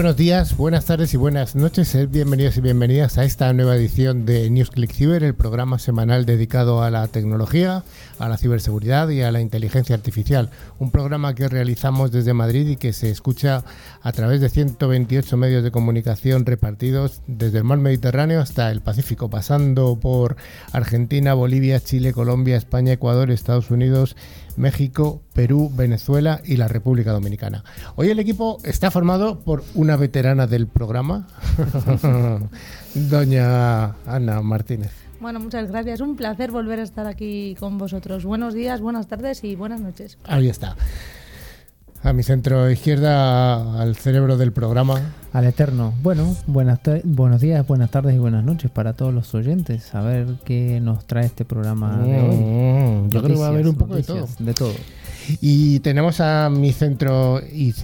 buenos días, buenas tardes y buenas noches. Bienvenidos y bienvenidas a esta nueva edición de NewsClick Cyber, el programa semanal dedicado a la tecnología, a la ciberseguridad y a la inteligencia artificial. Un programa que realizamos desde Madrid y que se escucha a través de 128 medios de comunicación repartidos desde el mar Mediterráneo hasta el Pacífico, pasando por Argentina, Bolivia, Chile, Colombia, España, Ecuador, Estados Unidos México, Perú, Venezuela y la República Dominicana. Hoy el equipo está formado por una veterana del programa, doña Ana Martínez. Bueno, muchas gracias. Un placer volver a estar aquí con vosotros. Buenos días, buenas tardes y buenas noches. Ahí está. A mi centro izquierda, al cerebro del programa. Al eterno. Bueno, buenas buenos días, buenas tardes y buenas noches para todos los oyentes. A ver qué nos trae este programa de hoy. Mm, yo creo que va a haber un poco de todo. De todo. Y tenemos a mi centro izquierda,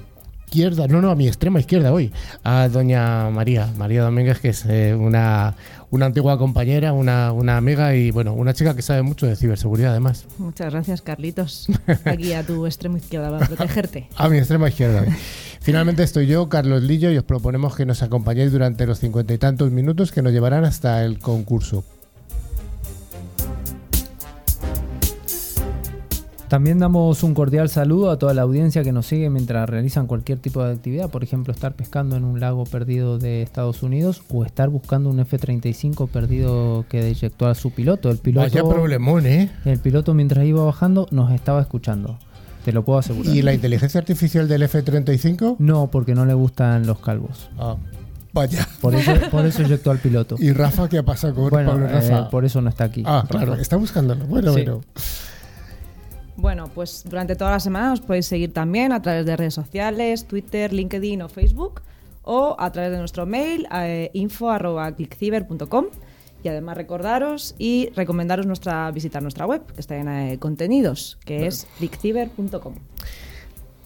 no, no, a mi extrema izquierda hoy, a doña María, María Domínguez, que es eh, una, una antigua compañera, una, una, amiga y bueno, una chica que sabe mucho de ciberseguridad además. Muchas gracias, Carlitos. Aquí a tu extremo izquierda para protegerte. a mi extrema izquierda. Finalmente estoy yo, Carlos Lillo, y os proponemos que nos acompañéis durante los cincuenta y tantos minutos que nos llevarán hasta el concurso. También damos un cordial saludo a toda la audiencia que nos sigue mientras realizan cualquier tipo de actividad, por ejemplo, estar pescando en un lago perdido de Estados Unidos o estar buscando un F-35 perdido que deyectó a su piloto. El piloto, Vaya problemón, ¿eh? El piloto mientras iba bajando nos estaba escuchando. Te lo puedo asegurar. ¿Y la inteligencia artificial del F-35? No, porque no le gustan los calvos. Ah. Vaya. Por eso, por eso eyectó al piloto. ¿Y Rafa qué pasa con bueno, Pablo Rafa? Eh, por eso no está aquí. Ah, claro, está buscándolo. Bueno, Sí. bueno. Bueno, pues durante toda la semana os podéis seguir también a través de redes sociales, Twitter, LinkedIn o Facebook o a través de nuestro mail eh, info@clickciber.com y además recordaros y recomendaros nuestra visitar nuestra web que está llena de contenidos, que es clickciber.com.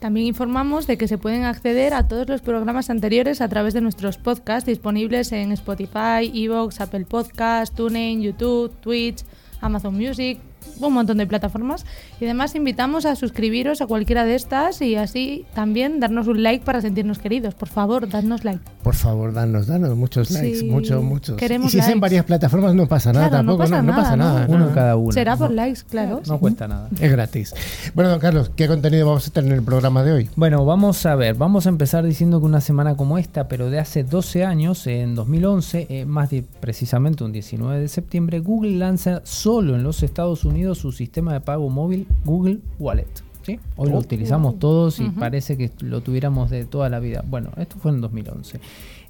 También informamos de que se pueden acceder a todos los programas anteriores a través de nuestros podcasts disponibles en Spotify, Evox, Apple Podcasts, TuneIn, YouTube, Twitch, Amazon Music, un montón de plataformas. Y además invitamos a suscribiros a cualquiera de estas y así también darnos un like para sentirnos queridos. Por favor, dadnos like. Por favor, danos, danos muchos Sí, likes, muchos, muchos. queremos y si es en likes. varias plataformas no pasa nada Claro, no tampoco, pasa no, no pasa nada, nada. ¿no? Uno no. cada uno. Será por No- likes, claro. No cuesta nada. Es gratis. Bueno, don Carlos, ¿qué contenido vamos a tener en el programa de hoy? Bueno, vamos a ver, vamos a empezar diciendo que una semana como esta, pero de hace 12 años, en 2011, eh, más de precisamente un 19 de septiembre, Google lanza solo en los Estados Unidos su sistema de pago móvil Google Wallet. ¿sí? Hoy lo Oh. utilizamos todos y parece que lo tuviéramos de toda la vida. Bueno, esto fue en 2011.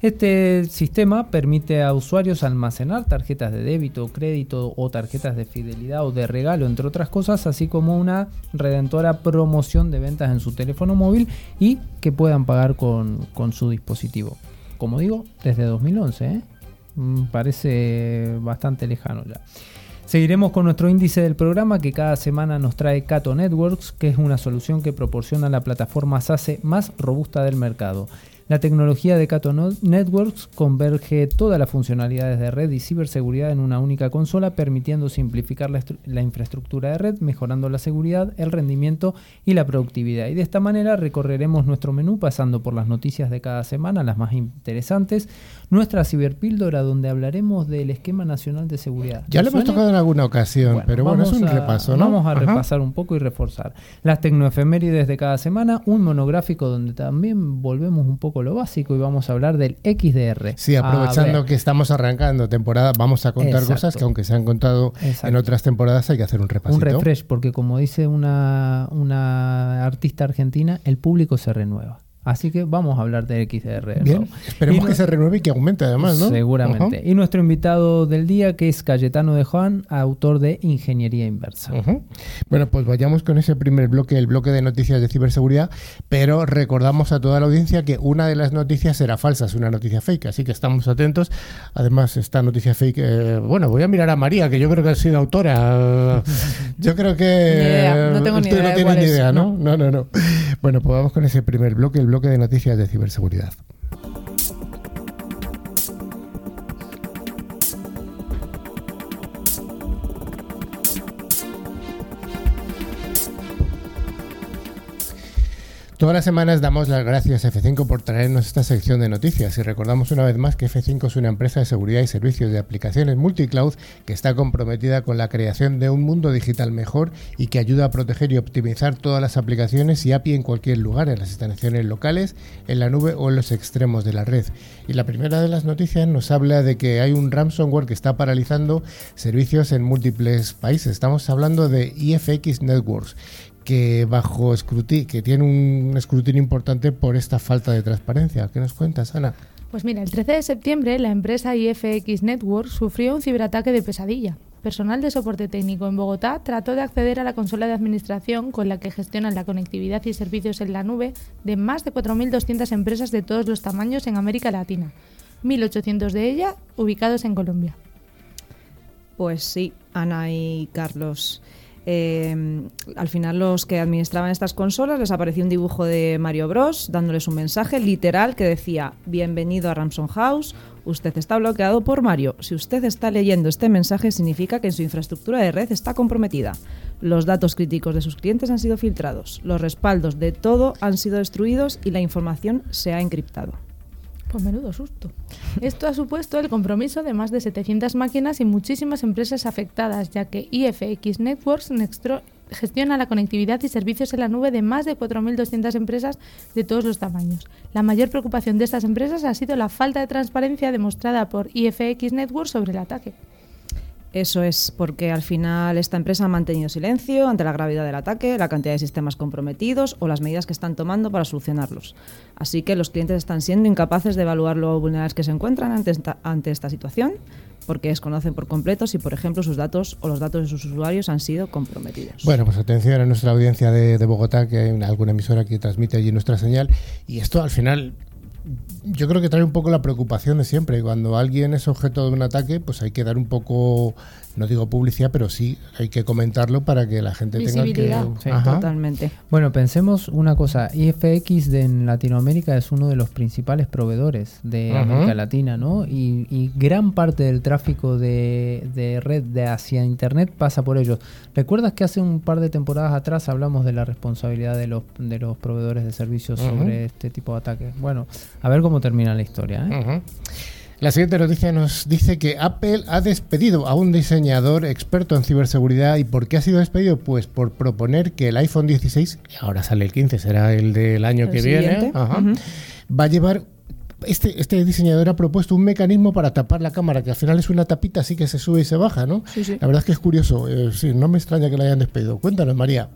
Este sistema permite a usuarios almacenar tarjetas de débito, crédito o tarjetas de fidelidad o de regalo, entre otras cosas, así como una redentora promoción de ventas en su teléfono móvil y que puedan pagar con, con su dispositivo. Como digo, desde 2011, ¿eh? Mm, parece bastante lejano ya. Seguiremos con nuestro índice del programa que cada semana nos trae Cato Networks, que es una solución que proporciona la plataforma SASE más robusta del mercado. La tecnología de Cato Networks converge todas las funcionalidades de red y ciberseguridad en una única consola, permitiendo simplificar la, estru- la infraestructura de red, mejorando la seguridad, el rendimiento y la productividad. Y de esta manera recorreremos nuestro menú pasando por las noticias de cada semana, las más interesantes, nuestra ciberpíldora donde hablaremos del esquema nacional de seguridad. Ya ¿Te lo hemos tocado en alguna ocasión, Bueno, pero bueno, es un a- repaso, ¿no? Vamos a Ajá. repasar un poco y reforzar. Las tecnoefemérides de cada semana, un monográfico donde también volvemos un poco lo básico y vamos a hablar del XDR. Sí, aprovechando que estamos arrancando temporada, vamos a contar Exacto. cosas que aunque se han contado en otras temporadas hay que hacer un repasito. un refresh, porque como dice una, una artista argentina, el público se renueva. Así que vamos a hablar del XDR. de Bien, nuevo. esperemos Y que se renueve y que aumente además, ¿no? Seguramente. Y nuestro invitado del día, que es Cayetano de Juan, autor de Ingeniería Inversa. Bueno, pues vayamos con ese primer bloque, el bloque de noticias de ciberseguridad, pero recordamos a toda la audiencia que una de las noticias era falsa, es una noticia fake, así que estamos atentos. Además, esta noticia fake, eh, bueno, voy a mirar a María, que yo creo que ha sido autora. Yo creo que... Ni idea, no tengo ni idea no tienes cuál ni idea, ¿no? no. No, no, no. Bueno, pues vamos con ese primer bloque, el bloque de noticias de ciberseguridad. Todas las semanas damos las gracias a F5 por traernos esta sección de noticias y recordamos una vez más que F5 es una empresa de seguridad y servicios de aplicaciones multicloud que está comprometida con la creación de un mundo digital mejor y que ayuda a proteger y optimizar todas las aplicaciones y API en cualquier lugar, en las instalaciones locales, en la nube o en los extremos de la red. Y la primera de las noticias nos habla de que hay un ransomware que está paralizando servicios en múltiples países. Estamos hablando de IFX Networks que bajo escrutinio, que tiene un escrutinio importante por esta falta de transparencia. ¿Qué nos cuentas, Ana? Pues mira, el 13 de septiembre la empresa IFX Network sufrió un ciberataque de pesadilla. Personal de soporte técnico en Bogotá trató de acceder a la consola de administración con la que gestionan la conectividad y servicios en la nube de más de 4.200 empresas de todos los tamaños en América Latina, 1.800 de ellas ubicados en Colombia. Pues sí, Ana y Carlos. Eh, al final los que administraban estas consolas les apareció un dibujo de Mario Bros dándoles un mensaje literal que decía bienvenido a Ramson House, usted está bloqueado por Mario. Si usted está leyendo este mensaje significa que su infraestructura de red está comprometida. Los datos críticos de sus clientes han sido filtrados, los respaldos de todo han sido destruidos y la información se ha encriptado. Pues menudo susto. Esto ha supuesto el compromiso de más de 700 máquinas y muchísimas empresas afectadas, ya que IFX Networks gestiona la conectividad y servicios en la nube de más de 4.200 empresas de todos los tamaños. La mayor preocupación de estas empresas ha sido la falta de transparencia demostrada por IFX Networks sobre el ataque. Eso es porque al final esta empresa ha mantenido silencio ante la gravedad del ataque, la cantidad de sistemas comprometidos o las medidas que están tomando para solucionarlos. Así que los clientes están siendo incapaces de evaluar lo vulnerables que se encuentran ante esta, situación porque desconocen por completo si, por ejemplo, sus datos o los datos de sus usuarios han sido comprometidos. Bueno, pues atención a nuestra audiencia de, de Bogotá, que hay alguna emisora que transmite allí nuestra señal. Y esto al final yo creo que trae un poco la preocupación de siempre. Cuando alguien es objeto de un ataque, pues hay que dar un poco, no digo publicidad, pero sí hay que comentarlo para que la gente tenga que. Sí, totalmente. Bueno, pensemos una cosa: IFX de en Latinoamérica es uno de los principales proveedores de América Latina, ¿no? Y, gran parte del tráfico de, de, red de hacia Internet pasa por ellos. ¿Recuerdas que hace un par de temporadas atrás hablamos de la responsabilidad de los, de los proveedores de servicios sobre este tipo de ataques? Bueno, a ver cómo termina la historia. ¿eh? La siguiente noticia nos dice que Apple ha despedido a un diseñador experto en ciberseguridad. ¿Y por qué ha sido despedido? Pues por proponer que el iPhone 16, ahora sale el 15, será el del año que viene, va a llevar este, este, diseñador ha propuesto un mecanismo para tapar la cámara, que al final es una tapita así que se sube y se baja, ¿no? La verdad es que es curioso. Eh, sí, no me extraña que lo hayan despedido. Cuéntanos, María.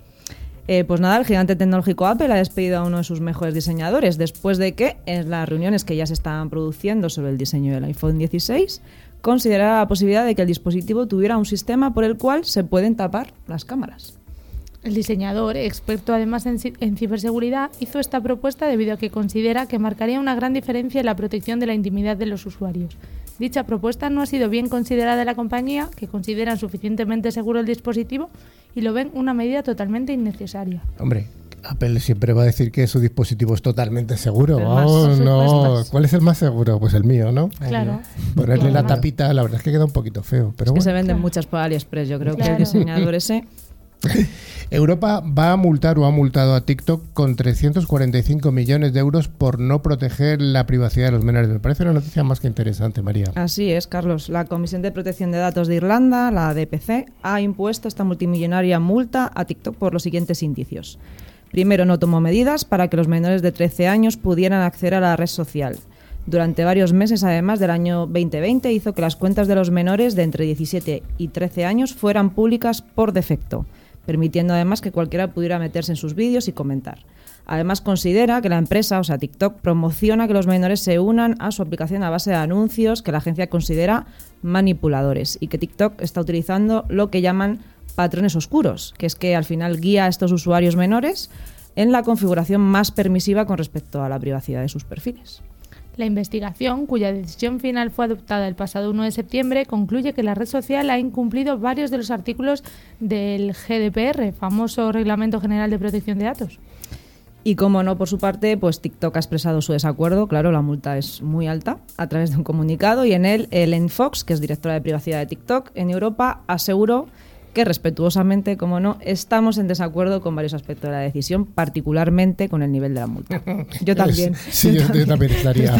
Eh, pues nada, el gigante tecnológico Apple ha despedido a uno de sus mejores diseñadores después de que en las reuniones que ya se estaban produciendo sobre el diseño del iPhone 16 considerara la posibilidad de que el dispositivo tuviera un sistema por el cual se pueden tapar las cámaras. El diseñador, experto además en, en, ciberseguridad, hizo esta propuesta debido a que considera que marcaría una gran diferencia en la protección de la intimidad de los usuarios. Dicha propuesta no ha sido bien considerada de la compañía, que consideran suficientemente seguro el dispositivo y lo ven una medida totalmente innecesaria. Hombre, Apple siempre va a decir que su dispositivo es totalmente seguro. Oh, no. ¿Cuál es el más seguro? Pues el mío, ¿no? Claro. Ponerle la tapita, la verdad es que queda un poquito feo. Pero es que se venden muchas por AliExpress. Yo creo que el diseñador ese Europa va a multar o ha multado a TikTok con 345 millones de euros por no proteger la privacidad de los menores. Me parece una noticia más que interesante, María. Así es, Carlos. La Comisión de Protección de Datos de Irlanda, la DPC, ha impuesto esta multimillonaria multa a TikTok por los siguientes indicios. Primero, no tomó medidas para que los menores de 13 años pudieran acceder a la red social. Durante varios meses, además del año 2020, hizo que las cuentas de los menores de entre 17 y 13 años fueran públicas por defecto permitiendo además que cualquiera pudiera meterse en sus vídeos y comentar. Además, considera que la empresa, o sea, TikTok, promociona que los menores se unan a su aplicación a base de anuncios que la agencia considera manipuladores y que TikTok está utilizando lo que llaman patrones oscuros, que es que al final guía a estos usuarios menores en la configuración más permisiva con respecto a la privacidad de sus perfiles. La investigación, cuya decisión final fue adoptada el pasado 1 de septiembre, concluye que la red social ha incumplido varios de los artículos del GDPR, famoso Reglamento General de Protección de Datos. Y como no, por su parte, pues TikTok ha expresado su desacuerdo, claro, la multa es muy alta, a través de un comunicado y en él Ellen Fox, que es directora de privacidad de TikTok en Europa, aseguró que respetuosamente, como no, estamos en desacuerdo con varios aspectos de la decisión, particularmente con el nivel de la multa. Yo también. Sí, yo, yo también estaría.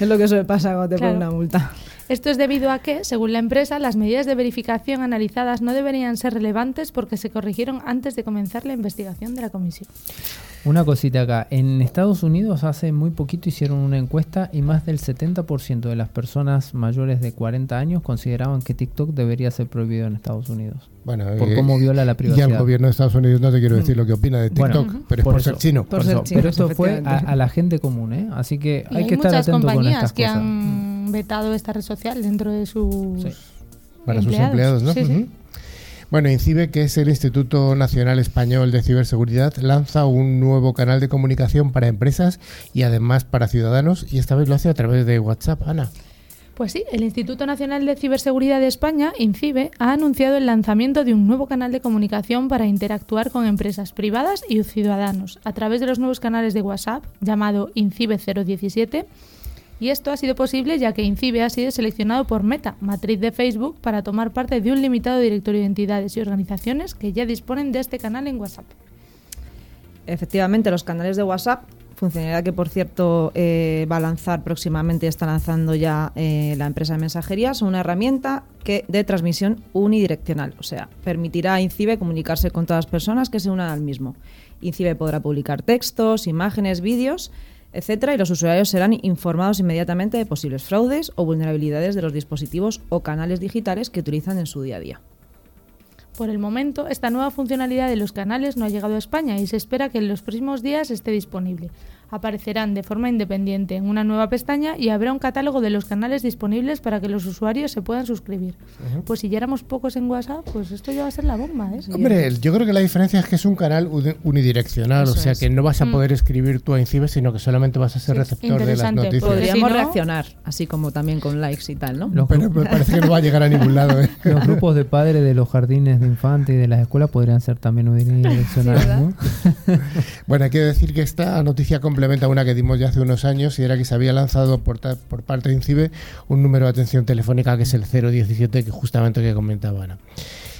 Es lo que suele pasar cuando te Claro. ponen una multa. Esto es debido a que, según la empresa, las medidas de verificación analizadas no deberían ser relevantes porque se corrigieron antes de comenzar la investigación de la comisión. Una cosita acá. En Estados Unidos hace muy poquito hicieron una encuesta y más del 70% de las personas mayores de 40 años consideraban que TikTok debería ser prohibido en Estados Unidos. Bueno, Por eh, cómo viola la Y privacidad. al gobierno de Estados Unidos no te quiero decir lo que opina de TikTok, Bueno, pero es por, ser eso, chino. Por por ser eso. chinos, Pero esto fue a, la gente común, ¿eh? Así que Y hay hay, que estar muchas atento con compañías estas que cosas. han vetado esta red social dentro de sus Sí. para sus empleados, ¿no? Sí. Bueno, INCIBE, que es el Instituto Nacional Español de Ciberseguridad, lanza un nuevo canal de comunicación para empresas y además para ciudadanos, y esta vez lo hace a través de WhatsApp, Ana. Pues sí, el Instituto Nacional de Ciberseguridad de España, INCIBE, ha anunciado el lanzamiento de un nuevo canal de comunicación para interactuar con empresas privadas y ciudadanos a través de los nuevos canales de WhatsApp llamado INCIBE 017. Y esto ha sido posible ya que INCIBE ha sido seleccionado por Meta, matriz de Facebook, para tomar parte de un limitado directorio de entidades y organizaciones que ya disponen de este canal en WhatsApp. Efectivamente, los canales de WhatsApp, funcionalidad que por cierto eh, va a lanzar próximamente, está lanzando ya eh, la empresa de mensajería, son una herramienta que, de transmisión unidireccional, o sea, permitirá a INCIBE comunicarse con todas las personas que se unan al mismo. INCIBE podrá publicar textos, imágenes, vídeos, etcétera, y los usuarios serán informados inmediatamente de posibles fraudes o vulnerabilidades de los dispositivos o canales digitales que utilizan en su día a día. Por el momento, esta nueva funcionalidad de los canales no ha llegado a España y se espera que en los próximos días esté disponible. Aparecerán de forma independiente en una nueva pestaña y habrá un catálogo de los canales disponibles para que los usuarios se puedan suscribir. Pues si ya éramos pocos en WhatsApp, pues esto ya va a ser la bomba, ¿eh? Hombre, yo creo que la diferencia es que es un canal uni- unidireccional, Eso o sea es. que no vas a Mm. poder escribir tú a INCIBE, sino que solamente vas a ser Sí, receptor de las noticias. Podríamos si no- reaccionar, así como también con likes y tal, ¿no? Los, Pero me parece que no va a llegar a ningún lado. ¿eh? los grupos de padres de los jardines de infantes y de las escuelas podrían ser también unidireccionales. ¿no? Bueno, hay que decir que esta noticia complementa una que dimos ya hace unos años y era que se había lanzado por, por parte de INCIBE un número de atención telefónica que es el 017, que justamente que comentaba Ana.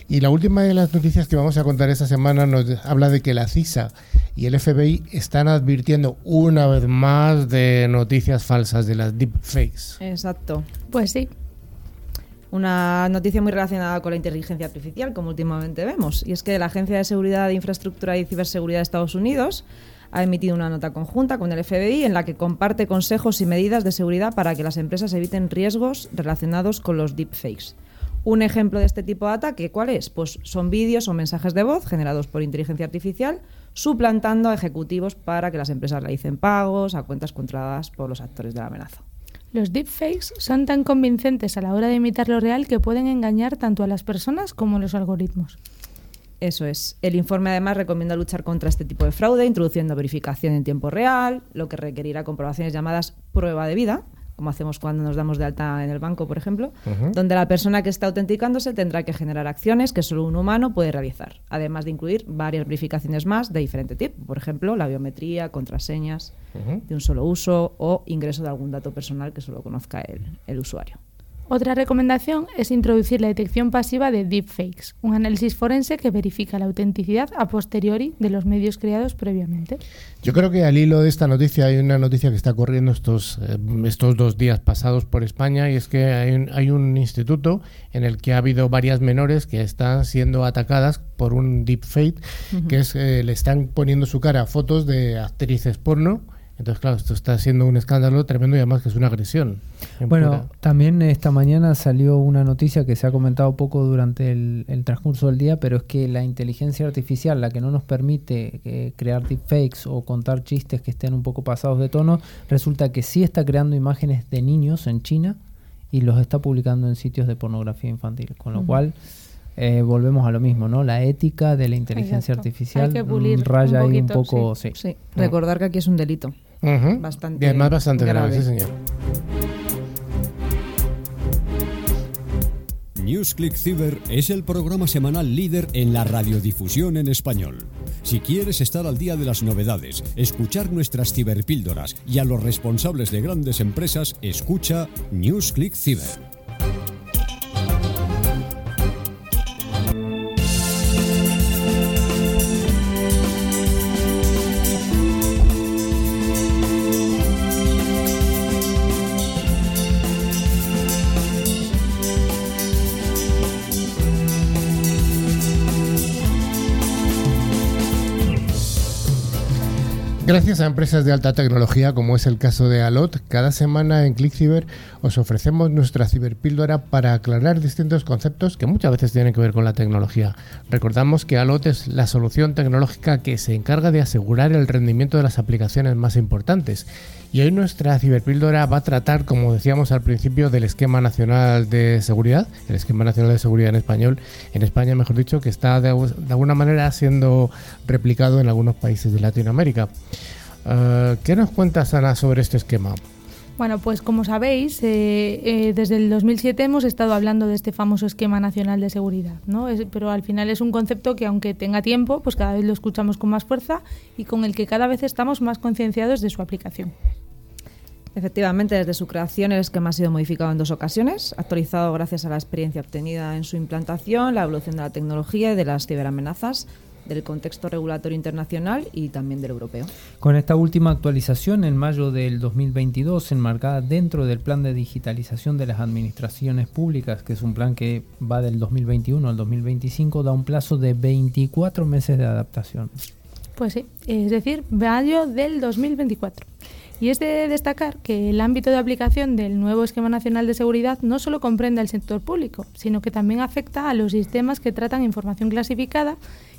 Y la última de las noticias que vamos a contar esta semana nos habla de que la CISA y el FBI están advirtiendo una vez más de noticias falsas de las deepfakes. Exacto. Pues sí. Una noticia muy relacionada con la inteligencia artificial, como últimamente vemos, y es que la Agencia de Seguridad de Infraestructura y Ciberseguridad de Estados Unidos ha emitido una nota conjunta con el FBI en la que comparte consejos y medidas de seguridad para que las empresas eviten riesgos relacionados con los deepfakes. Un ejemplo de este tipo de ataque, ¿cuál es? Pues son vídeos o mensajes de voz generados por inteligencia artificial suplantando a ejecutivos para que las empresas realicen pagos a cuentas controladas por los actores de la amenaza. Los deepfakes son tan convincentes a la hora de imitar lo real que pueden engañar tanto a las personas como a los algoritmos. Eso es. El informe además recomienda luchar contra este tipo de fraude, introduciendo verificación en tiempo real, lo que requerirá comprobaciones llamadas prueba de vida, como hacemos cuando nos damos de alta en el banco, por ejemplo, donde la persona que está autenticándose tendrá que generar acciones que solo un humano puede realizar, además de incluir varias verificaciones más de diferente tipo, por ejemplo, la biometría, contraseñas de un solo uso o ingreso de algún dato personal que solo conozca el, el usuario. Otra recomendación es introducir la detección pasiva de deepfakes, un análisis forense que verifica la autenticidad a posteriori de los medios creados previamente. Yo creo que al hilo de esta noticia hay una noticia que está corriendo estos, eh, estos dos días pasados por España y es que hay un, hay un instituto en el que ha habido varias menores que están siendo atacadas por un deepfake, que es eh, le están poniendo su cara a fotos de actrices porno. Entonces, claro, esto está siendo un escándalo tremendo y además que es una agresión. en Bueno, pura. también esta mañana salió una noticia que se ha comentado poco durante el, el transcurso del día, pero es que la inteligencia artificial, la que no nos permite eh, crear deepfakes o contar chistes que estén un poco pasados de tono, resulta que sí está creando imágenes de niños en China y los está publicando en sitios de pornografía infantil, con lo Ujú. cual eh, volvemos a lo mismo, ¿no? La ética de la inteligencia Exacto. artificial Hay que pulir mm, raya un ahí un poco, sí. Sí, recordar que aquí es un delito. Bastante y además bastante grave, grave. sí, señor. NewsClick Cyber es el programa semanal líder en la radiodifusión en español. Si quieres estar al día de las novedades, escuchar nuestras ciberpíldoras y a los responsables de grandes empresas, escucha NewsClick Cyber. A empresas de alta tecnología, como es el caso de Alot, cada semana en ClickCiber os ofrecemos nuestra ciberpíldora para aclarar distintos conceptos que muchas veces tienen que ver con la tecnología. Recordamos que Alot es la solución tecnológica que se encarga de asegurar el rendimiento de las aplicaciones más importantes. Y hoy nuestra ciberpíldora va a tratar, como decíamos al principio, del esquema nacional de seguridad, el esquema nacional de seguridad en español, en España mejor dicho, que está de, de alguna manera siendo replicado en algunos países de Latinoamérica. Uh, ¿Qué nos cuentas, Ana, sobre este esquema? Bueno, pues como sabéis, eh, eh, desde el 2007 hemos estado hablando de este famoso esquema nacional de seguridad, ¿no? Es, pero al final es un concepto que aunque tenga tiempo, pues cada vez lo escuchamos con más fuerza y con el que cada vez estamos más concienciados de su aplicación. Efectivamente, desde su creación el esquema ha sido modificado en dos ocasiones, actualizado gracias a la experiencia obtenida en su implantación, la evolución de la tecnología y de las ciberamenazas, del contexto regulatorio internacional y también del europeo. Con esta última actualización, en mayo del 2022, enmarcada dentro del plan de digitalización de las administraciones públicas, que es un plan que va del 2021 al 2025, da un plazo de 24 meses de adaptación. Pues sí, es decir, mayo del 2024. Y es de destacar que el ámbito de aplicación del nuevo Esquema Nacional de Seguridad no solo comprende al sector público, sino que también afecta a los sistemas que tratan información clasificada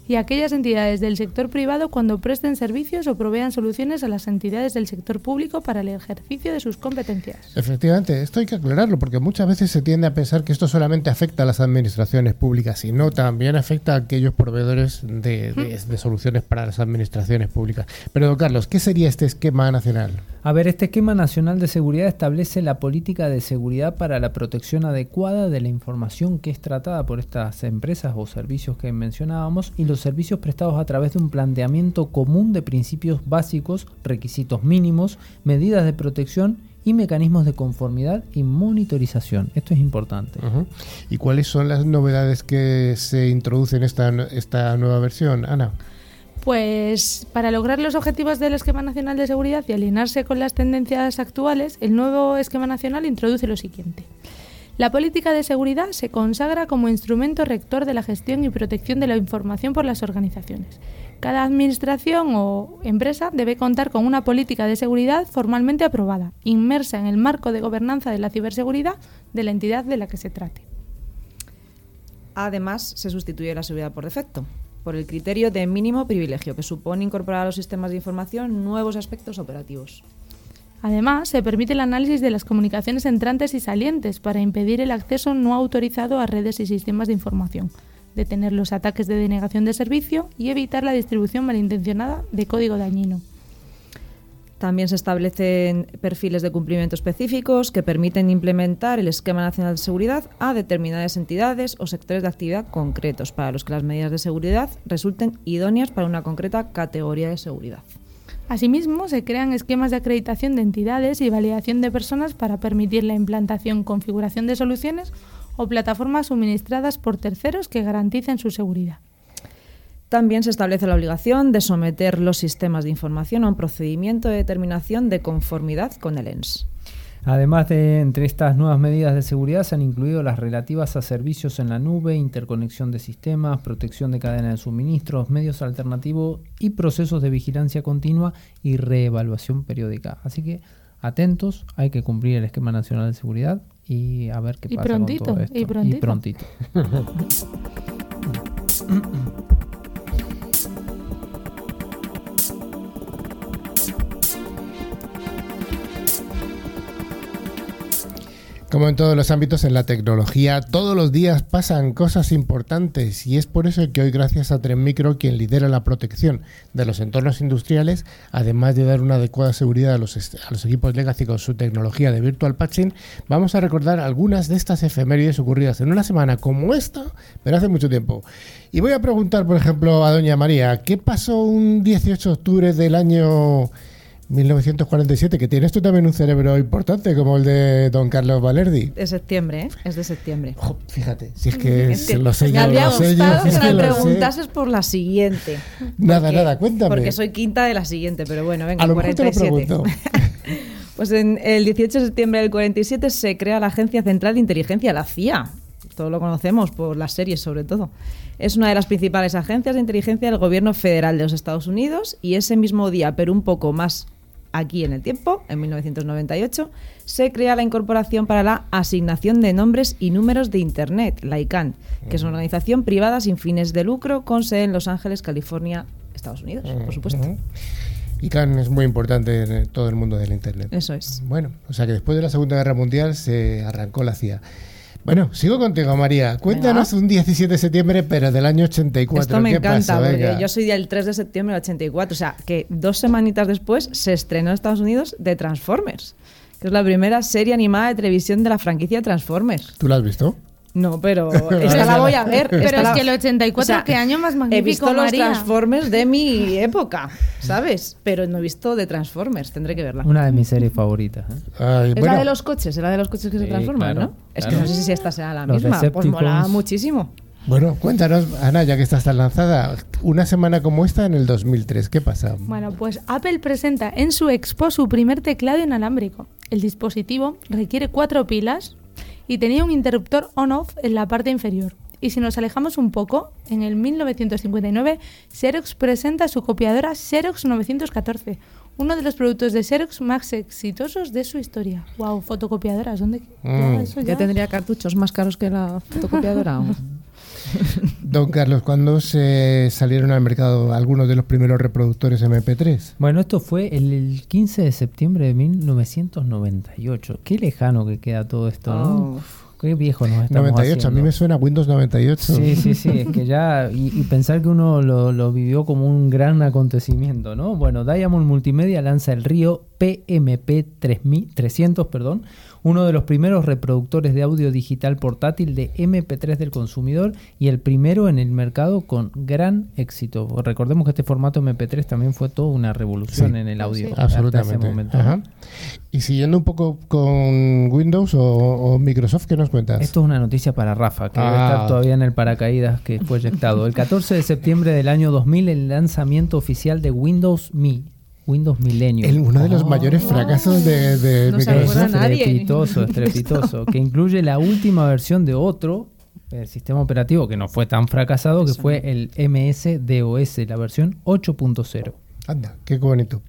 y aquellas entidades del sector privado cuando presten servicios o provean soluciones a las entidades del sector público para el ejercicio de sus competencias. Efectivamente, esto hay que aclararlo porque muchas veces se tiende a pensar que esto solamente afecta a las administraciones públicas y no también afecta a aquellos proveedores de, de, de soluciones para las administraciones públicas. Pero, don Carlos, ¿qué sería este esquema nacional? A ver, este esquema nacional de seguridad establece la política de seguridad para la protección adecuada de la información que es tratada por estas empresas o servicios que mencionábamos y los servicios prestados a través de un planteamiento común de principios básicos, requisitos mínimos, medidas de protección y mecanismos de conformidad y monitorización. Esto es importante. Uh -huh. ¿Y cuáles son las novedades que se introducen en esta, esta nueva versión, Ana? Pues para lograr los objetivos del Esquema Nacional de Seguridad y alinearse con las tendencias actuales, el nuevo Esquema Nacional introduce lo siguiente. La política de seguridad se consagra como instrumento rector de la gestión y protección de la información por las organizaciones. Cada administración o empresa debe contar con una política de seguridad formalmente aprobada, inmersa en el marco de gobernanza de la ciberseguridad de la entidad de la que se trate. Además, se sustituye la seguridad por defecto, por el criterio de mínimo privilegio, que supone incorporar a los sistemas de información nuevos aspectos operativos. Además, se permite el análisis de las comunicaciones entrantes y salientes para impedir el acceso no autorizado a redes y sistemas de información, detener los ataques de denegación de servicio y evitar la distribución malintencionada de código dañino. También se establecen perfiles de cumplimiento específicos que permiten implementar el Esquema Nacional de Seguridad a determinadas entidades o sectores de actividad concretos para los que las medidas de seguridad resulten idóneas para una concreta categoría de seguridad. Asimismo, se crean esquemas de acreditación de entidades y validación de personas para permitir la implantación, configuración de soluciones o plataformas suministradas por terceros que garanticen su seguridad. También se establece la obligación de someter los sistemas de información a un procedimiento de determinación de conformidad con el ENS. Además de entre estas nuevas medidas de seguridad se han incluido las relativas a servicios en la nube, interconexión de sistemas, protección de cadena de suministros, medios alternativos y procesos de vigilancia continua y reevaluación periódica. Así que atentos, hay que cumplir el esquema nacional de seguridad y a ver qué y pasa prontito, con todo esto. Y prontito. Y prontito. Como en todos los ámbitos en la tecnología, todos los días pasan cosas importantes y es por eso que hoy gracias a Tren Micro, quien lidera la protección de los entornos industriales, además de dar una adecuada seguridad a los, a los equipos legacy con su tecnología de virtual patching, vamos a recordar algunas de estas efemérides ocurridas en una semana como esta, pero hace mucho tiempo. Y voy a preguntar, por ejemplo, a Doña María, ¿qué pasó un 18 de octubre del año 1947, que tienes tú también un cerebro importante como el de don Carlos Valerdi. De septiembre, ¿eh? Es de septiembre. Fíjate, si es que es, es lo sé Me habría gustado que me preguntases por la siguiente. Nada, Porque- nada, cuéntame. Porque soy quinta de la siguiente, pero bueno, venga, A lo mejor te lo 47. pregunto. pues en el 18 de septiembre del 47 se crea la Agencia Central de Inteligencia, la CIA. Todo lo conocemos por las series sobre todo. Es una de las principales agencias de inteligencia del gobierno federal de los Estados Unidos y ese mismo día, pero un poco más aquí en el tiempo, en 1998, se crea la Incorporación para la Asignación de Nombres y Números de Internet, la ICANN, que es una organización privada sin fines de lucro con sede en Los Ángeles, California, Estados Unidos, por supuesto. ICANN es muy importante en todo el mundo del Internet. Eso es. Bueno, o sea que después de la Segunda Guerra Mundial se arrancó la CIA. Bueno, sigo contigo, María. Cuéntanos un 17 de septiembre, pero del año 84. Esto me ¿Qué encanta, pasa? porque yo soy del 3 de septiembre del 84. O sea, que dos semanitas después se estrenó en Estados Unidos The Transformers, que es la primera serie animada de televisión de la franquicia Transformers. ¿Tú lo has visto? No, pero esta la voy a ver. Pero es la- que el 84, o sea, qué año más magnífico, He visto los. Transformers de mi época, ¿sabes? Pero no he visto de Transformers, tendré que verla. Una de mis series favoritas. ¿eh? Ay, Es bueno, la de los coches, es la de los coches que se transforman, claro, ¿no? Es que no sé si esta será la Los misma. Pues mola muchísimo. bueno, cuéntanos, Ana, ya que estás tan lanzada, una semana como esta en el 2003, ¿qué pasa? Bueno, pues Apple presenta en su Expo su primer teclado inalámbrico. El dispositivo requiere cuatro pilas y tenía un interruptor on-off en la parte inferior. Y si nos alejamos un poco, en el 1959 Xerox presenta su copiadora Xerox 914, uno de los productos de Xerox más exitosos de su historia. Wow, fotocopiadoras, ¿dónde Mm. eso Ya tendría cartuchos más caros que la fotocopiadora. Don Carlos, ¿cuándo se salieron al mercado algunos de los primeros reproductores MP3? Bueno, esto fue el, el 15 de septiembre de 1998. Qué lejano que queda todo esto, ¿no? Oh. Uf, Qué viejo nos estamos 98, a mí haciendo. me suena Windows 98. Sí, sí, sí, es que ya, y, y pensar que uno lo, lo vivió como un gran acontecimiento, ¿no? Bueno, Diamond Multimedia lanza el Río PMP 3000 300, perdón, uno de los primeros reproductores de audio digital portátil de MP3 del consumidor y el primero en el mercado con gran éxito. Recordemos que este formato MP3 también fue toda una revolución Sí. en el audio. Sí. hasta ese Absolutamente. momento. Y siguiendo un poco con Windows o, o Microsoft, ¿qué nos cuentas? Esto es una noticia para Rafa, que debe Ah. estar todavía en el paracaídas que fue eyectado. El 14 de septiembre del año 2000, el lanzamiento oficial de Windows Me, Windows Millennium. El- uno de los Oh. mayores fracasos de, de No se Microsoft. Estrepitoso, estrepitoso. que incluye la última versión de otro el sistema operativo que no fue tan fracasado, que fue el MS-DOS, la versión 8.0. Anda, qué bonito.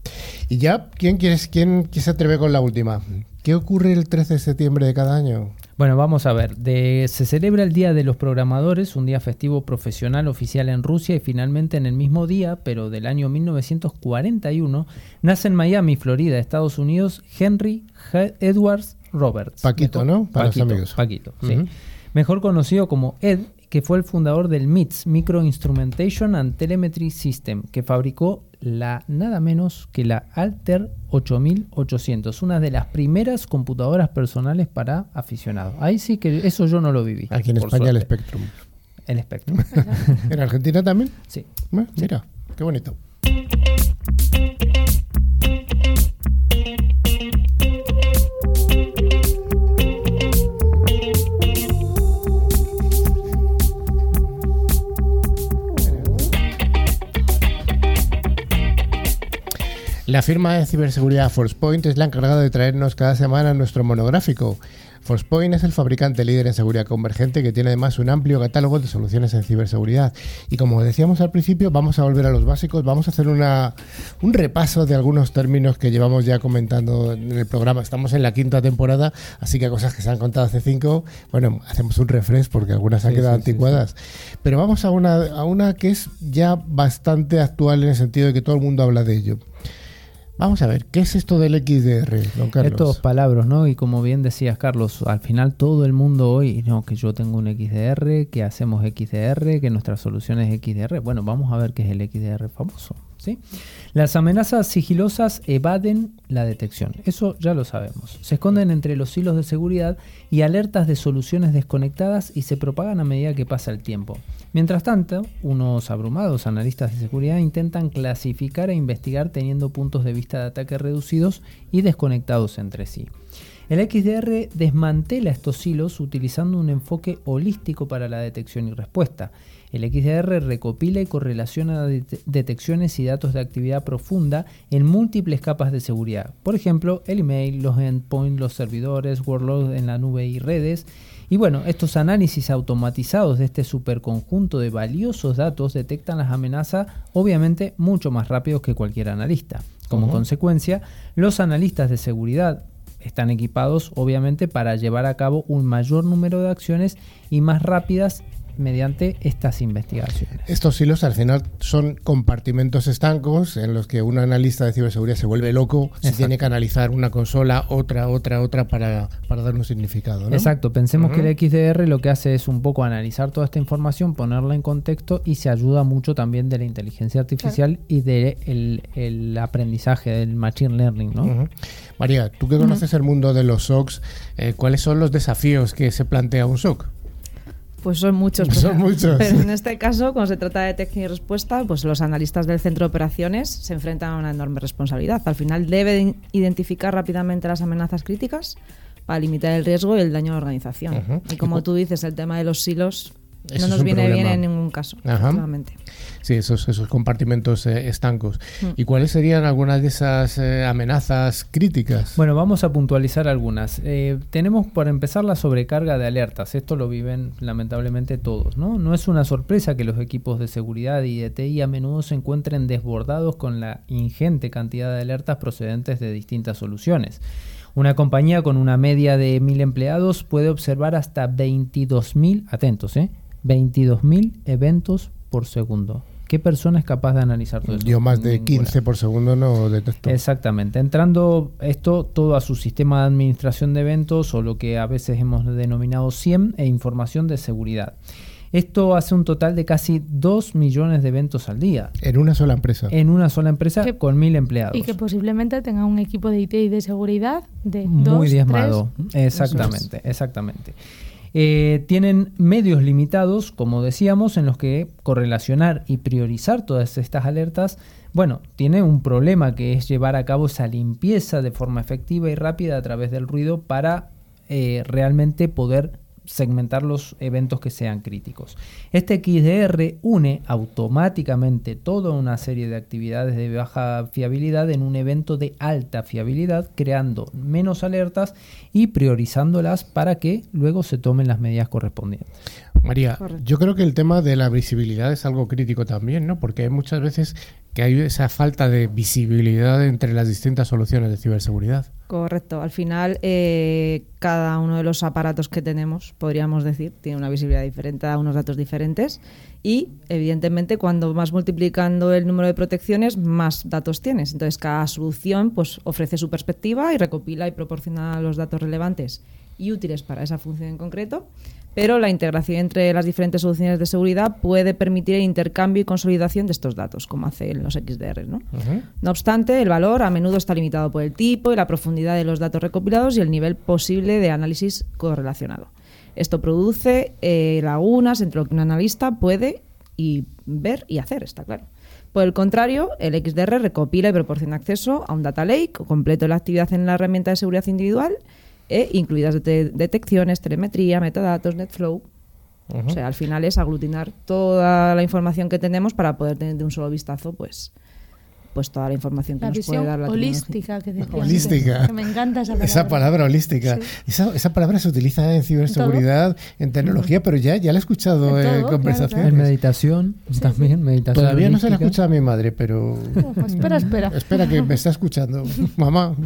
Y ya, ¿quién, quieres, ¿quién quién se atreve con la última? ¿Qué ocurre el 13 de septiembre de cada año? Bueno, vamos a ver. De- se celebra el Día de los Programadores, un día festivo profesional oficial en Rusia y finalmente en el mismo día, pero del año 1941, nace en Miami, Florida, Estados Unidos, Henry. Edwards Roberts. Paquito, ¿no? Para los Paquito, sí. Mejor conocido como Ed, que fue el fundador del MITS, Micro Instrumentation and Telemetry System, que fabricó la nada menos que la Alter 8800, una de las primeras computadoras personales para aficionados. Ahí sí que eso yo no lo viví. Aquí en España el. Spectrum. El Spectrum. ¿En Argentina también? sí. Mira, qué bonito. La firma de ciberseguridad ForcePoint es la encargada de traernos cada semana nuestro monográfico. ForcePoint es el fabricante líder en seguridad convergente que tiene además un amplio catálogo de soluciones en ciberseguridad. Y como decíamos al principio, vamos a volver a los básicos, vamos a hacer una, un repaso de algunos términos que llevamos ya comentando en el programa. Estamos en la quinta temporada, así que cosas que se han contado hace cinco, bueno, hacemos un refresh porque algunas han Sí, quedado sí, sí, anticuadas. Pero vamos a una, a una que es ya bastante actual en el sentido de que todo el mundo habla de ello. Vamos a ver, ¿qué es esto del XDR, don Carlos? Estos palabras, ¿no? Y como bien decías, Carlos, al final todo el mundo hoy, no, que yo tengo un XDR, que hacemos XDR, que nuestra solución es XDR. Bueno, vamos a ver qué es el XDR famoso, Las amenazas sigilosas evaden la detección, eso ya lo sabemos. Se esconden entre los hilos de seguridad y alertas de soluciones desconectadas y se propagan a medida que pasa el tiempo. Mientras tanto, unos abrumados analistas de seguridad intentan clasificar e investigar teniendo puntos de vista de ataque reducidos y desconectados entre sí. El XDR desmantela estos hilos utilizando un enfoque holístico para la detección y respuesta. El XDR recopila y correlaciona detecciones y datos de actividad profunda en múltiples capas de seguridad. Por ejemplo, el email, los endpoints, los servidores, workloads en la nube y redes. Y bueno, estos análisis automatizados de este superconjunto de valiosos datos detectan las amenazas obviamente mucho más rápidos que cualquier analista. Como consecuencia, los analistas de seguridad están equipados obviamente para llevar a cabo un mayor número de acciones y más rápidas mediante estas investigaciones. Estos hilos al final son compartimentos estancos en los que un analista de ciberseguridad se vuelve loco si tiene que analizar una consola, otra, otra, otra para, para dar un significado. Exacto, pensemos que el XDR lo que hace es un poco analizar toda esta información, ponerla en contexto y se ayuda mucho también de la inteligencia artificial y del el aprendizaje, del machine learning. ¿no? María, tú que conoces el mundo de los SOCs, eh, ¿cuáles son los desafíos que se plantea un SOC? Pues son muchos. Son muchos. Pero en este caso, cuando se trata de detección y respuesta, pues los analistas del centro de operaciones se enfrentan a una enorme responsabilidad. Al final deben identificar rápidamente las amenazas críticas para limitar el riesgo y el daño a la organización. Y como tú dices, el tema de los silos no nos viene bien en ningún caso. Sí, esos, esos compartimentos eh, estancos. Mm. ¿Y cuáles serían algunas de esas eh, amenazas críticas? Bueno, vamos a puntualizar algunas. Eh, tenemos por empezar la sobrecarga de alertas. Esto lo viven lamentablemente todos. ¿no? no es una sorpresa que los equipos de seguridad y de TI a menudo se encuentren desbordados con la ingente cantidad de alertas procedentes de distintas soluciones. Una compañía con una media de mil empleados puede observar hasta 22.000, atentos, ¿eh? 22.000 eventos por segundo. ¿Qué persona es capaz de analizar todo esto? Yo más de 15 por segundo no detecto. Exactamente. Entrando esto todo a su sistema de administración de eventos o lo que a veces hemos denominado SIEM e información de seguridad. Esto hace un total de casi 2 millones de eventos al día. En una sola empresa. En una sola empresa con mil empleados. Y que posiblemente tenga un equipo de IT y de seguridad de Muy diezmado. Exactamente, exactamente. Eh, tienen medios limitados, como decíamos, en los que correlacionar y priorizar todas estas alertas, bueno, tiene un problema que es llevar a cabo esa limpieza de forma efectiva y rápida a través del ruido para eh, realmente poder segmentar los eventos que sean críticos. Este XDR une automáticamente toda una serie de actividades de baja fiabilidad en un evento de alta fiabilidad, creando menos alertas y priorizándolas para que luego se tomen las medidas correspondientes. María, yo creo que el tema de la visibilidad es algo crítico también, ¿no? Porque muchas veces que hay esa falta de visibilidad entre las distintas soluciones de ciberseguridad. Correcto. Al final, eh, cada uno de los aparatos que tenemos, podríamos decir, tiene una visibilidad diferente, da unos datos diferentes. Y, evidentemente, cuando vas multiplicando el número de protecciones, más datos tienes. Entonces, cada solución pues, ofrece su perspectiva y recopila y proporciona los datos relevantes y útiles para esa función en concreto pero la integración entre las diferentes soluciones de seguridad puede permitir el intercambio y consolidación de estos datos, como hacen los XDR. ¿no? no obstante, el valor a menudo está limitado por el tipo y la profundidad de los datos recopilados y el nivel posible de análisis correlacionado. Esto produce eh, lagunas entre lo que un analista puede y ver y hacer, está claro. Por el contrario, el XDR recopila y proporciona acceso a un data lake completo de la actividad en la herramienta de seguridad individual e incluidas detecciones, telemetría, metadatos, NetFlow. O sea, al final es aglutinar toda la información que tenemos para poder tener de un solo vistazo, pues, pues toda la información que nos puede dar la holística que holística. Que me encanta esa palabra esa palabra. holística. Esa, esa, palabra se utiliza en ciberseguridad en, tecnología pero ya ya la he escuchado en, conversaciones. En meditación también meditación todavía no se la escucha a mi madre pero pues espera espera. espera que me está escuchando mamá.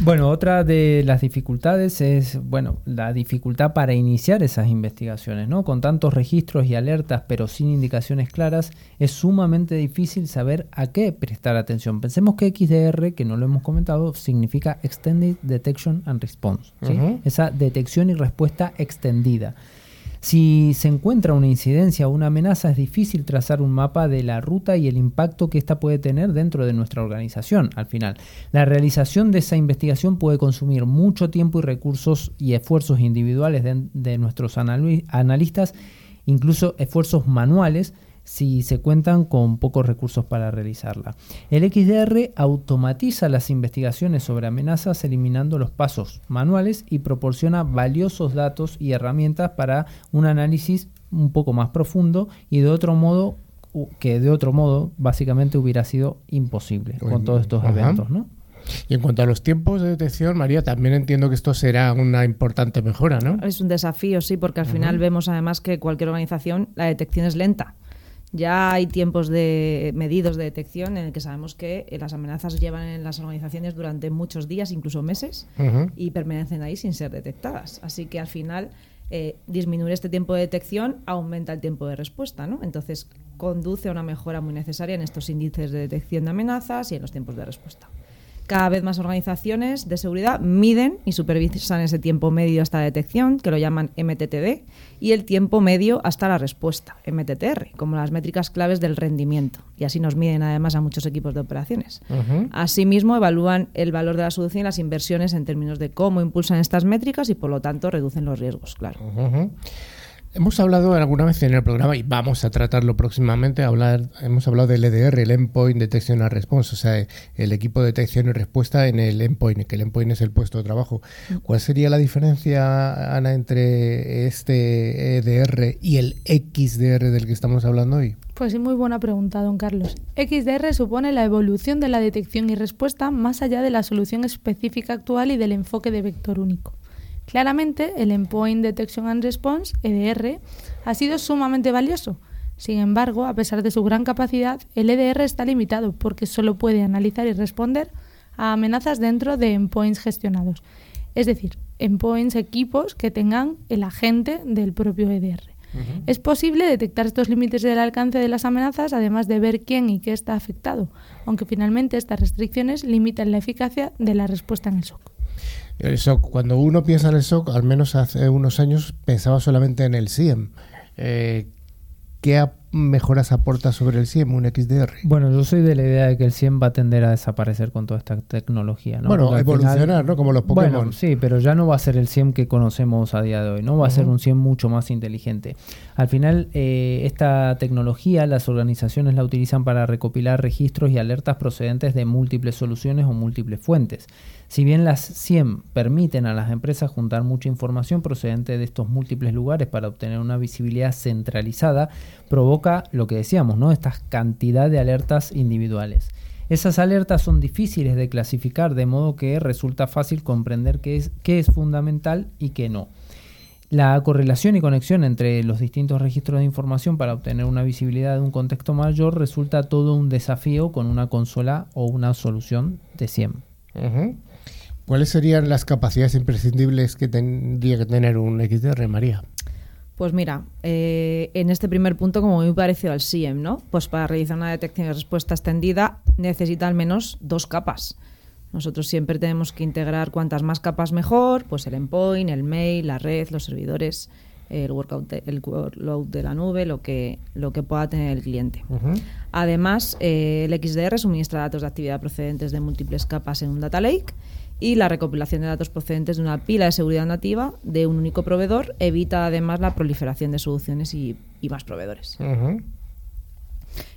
Bueno otra de las dificultades es bueno la dificultad para iniciar esas investigaciones no con tantos registros y alertas pero sin indicaciones claras es sumamente difícil saber a qué prestar atención atención. Pensemos que XDR, que no lo hemos comentado, significa Extended Detection and Response. Esa detección y respuesta extendida. Si se encuentra una incidencia o una amenaza, es difícil trazar un mapa de la ruta y el impacto que ésta puede tener dentro de nuestra organización. Al final, la realización de esa investigación puede consumir mucho tiempo y recursos y esfuerzos individuales de, de nuestros analistas, incluso esfuerzos manuales si se cuentan con pocos recursos para realizarla. El XDR automatiza las investigaciones sobre amenazas eliminando los pasos manuales y proporciona valiosos datos y herramientas para un análisis un poco más profundo y de otro modo que de otro modo básicamente hubiera sido imposible con todos estos eventos, ¿no? Y en cuanto a los tiempos de detección, María, también entiendo que esto será una importante mejora, ¿no? Es un desafío, sí, porque al final vemos además que cualquier organización la detección es lenta. Ya hay tiempos de medidos de detección en el que sabemos que las amenazas llevan en las organizaciones durante muchos días, incluso meses, y permanecen ahí sin ser detectadas. Así que al final eh, disminuir este tiempo de detección aumenta el tiempo de respuesta, ¿no? Entonces conduce a una mejora muy necesaria en estos índices de detección de amenazas y en los tiempos de respuesta. Cada vez más organizaciones de seguridad miden y supervisan ese tiempo medio hasta la detección, que lo llaman MTTD, y el tiempo medio hasta la respuesta, MTTR, como las métricas claves del rendimiento. Y así nos miden además a muchos equipos de operaciones. Asimismo, evalúan el valor de la solución y las inversiones en términos de cómo impulsan estas métricas y, por lo tanto, reducen los riesgos, claro. Hemos hablado alguna vez en el programa y vamos a tratarlo próximamente. Hablar, hemos hablado del EDR, el Endpoint Detection and Response, o sea, el equipo de detección y respuesta en el Endpoint, que el Endpoint es el puesto de trabajo. ¿Cuál sería la diferencia, Ana, entre este EDR y el XDR del que estamos hablando hoy? Pues sí, muy buena pregunta, don Carlos. XDR supone la evolución de la detección y respuesta más allá de la solución específica actual y del enfoque de vector único. Claramente, el Endpoint Detection and Response, EDR, ha sido sumamente valioso. Sin embargo, a pesar de su gran capacidad, el EDR está limitado porque solo puede analizar y responder a amenazas dentro de endpoints gestionados, es decir, endpoints equipos que tengan el agente del propio EDR. Es posible detectar estos límites del alcance de las amenazas, además de ver quién y qué está afectado, aunque finalmente estas restricciones limitan la eficacia de la respuesta en el SOC. El SOC, cuando uno piensa en el SOC, al menos hace unos años pensaba solamente en el SIEM. Eh, ¿Qué mejoras aporta sobre el SIEM un XDR? Bueno, yo soy de la idea de que el SIEM va a tender a desaparecer con toda esta tecnología. ¿no? Bueno, evolucionar, ¿no? Como los Pokémon. Bueno, sí, pero ya no va a ser el SIEM que conocemos a día de hoy, ¿no? Va a ser un SIEM mucho más inteligente. Al final, eh, esta tecnología las organizaciones la utilizan para recopilar registros y alertas procedentes de múltiples soluciones o múltiples fuentes. Si bien las SIEM permiten a las empresas juntar mucha información procedente de estos múltiples lugares para obtener una visibilidad centralizada, provoca lo que decíamos, ¿no? Esta cantidad de alertas individuales. Esas alertas son difíciles de clasificar, de modo que resulta fácil comprender qué es, qué es fundamental y qué no. La correlación y conexión entre los distintos registros de información para obtener una visibilidad de un contexto mayor resulta todo un desafío con una consola o una solución de SIEM. ¿Cuáles serían las capacidades imprescindibles que tendría que tener un XDR, María? Pues mira, eh, en este primer punto, como muy parecido al SIEM, ¿no? Pues para realizar una detección y respuesta extendida necesita al menos dos capas. Nosotros siempre tenemos que integrar cuantas más capas mejor, pues el endpoint, el mail, la red, los servidores, el workout, el workload de la nube, lo que, lo que pueda tener el cliente. Además, eh, el XDR suministra datos de actividad procedentes de múltiples capas en un data lake y la recopilación de datos procedentes de una pila de seguridad nativa de un único proveedor evita además la proliferación de soluciones y, más proveedores.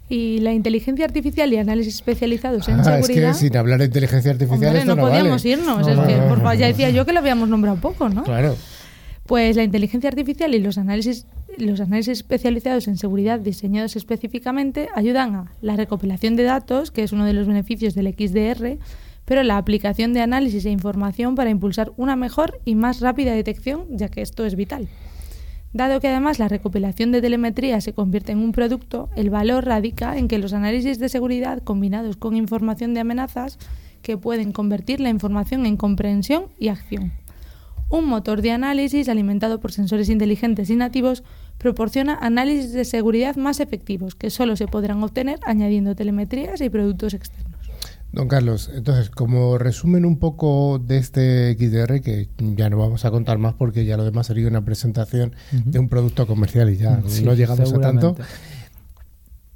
Y la inteligencia artificial y análisis especializados en seguridad. Ah, es que sin hablar de inteligencia artificial no, no, podíamos irnos. es que, por, ya decía yo que lo habíamos nombrado poco, ¿no? Claro. Pues la inteligencia artificial y los análisis, los análisis especializados en seguridad diseñados específicamente ayudan a la recopilación de datos, que es uno de los beneficios del XDR, pero la aplicación de análisis e información para impulsar una mejor y más rápida detección, ya que esto es vital. Dado que además la recopilación de telemetría se convierte en un producto, el valor radica en que los análisis de seguridad combinados con información de amenazas que pueden convertir la información en comprensión y acción. Un motor de análisis alimentado por sensores inteligentes y nativos proporciona análisis de seguridad más efectivos que solo se podrán obtener añadiendo telemetrías y productos externos. Don Carlos, entonces, como resumen un poco de este XDR, que ya no vamos a contar más porque ya lo demás sería una presentación de un producto comercial y ya no llegamos a tanto.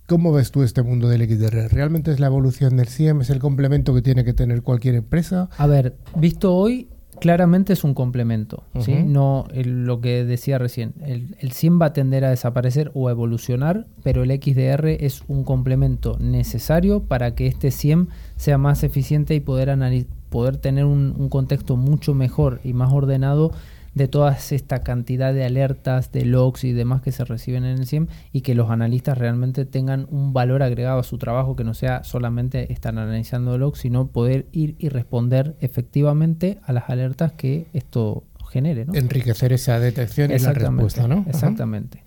¿Cómo ves tú este mundo del XDR? ¿Realmente es la evolución del CIEM? ¿Es el complemento que tiene que tener cualquier empresa? A ver, visto hoy, claramente es un complemento. ¿sí? No lo que decía recién. El, el 100 va a tender a desaparecer o a evolucionar, pero el XDR es un complemento necesario para que este 100 sea más eficiente y poder, poder tener un, un contexto mucho mejor y más ordenado de toda esta cantidad de alertas, de logs y demás que se reciben en el SIEM y que los analistas realmente tengan un valor agregado a su trabajo, que no sea solamente estar analizando logs, sino poder ir y responder efectivamente a las alertas que esto genere. Enriquecer esa detección y la respuesta, ¿no? Exactamente.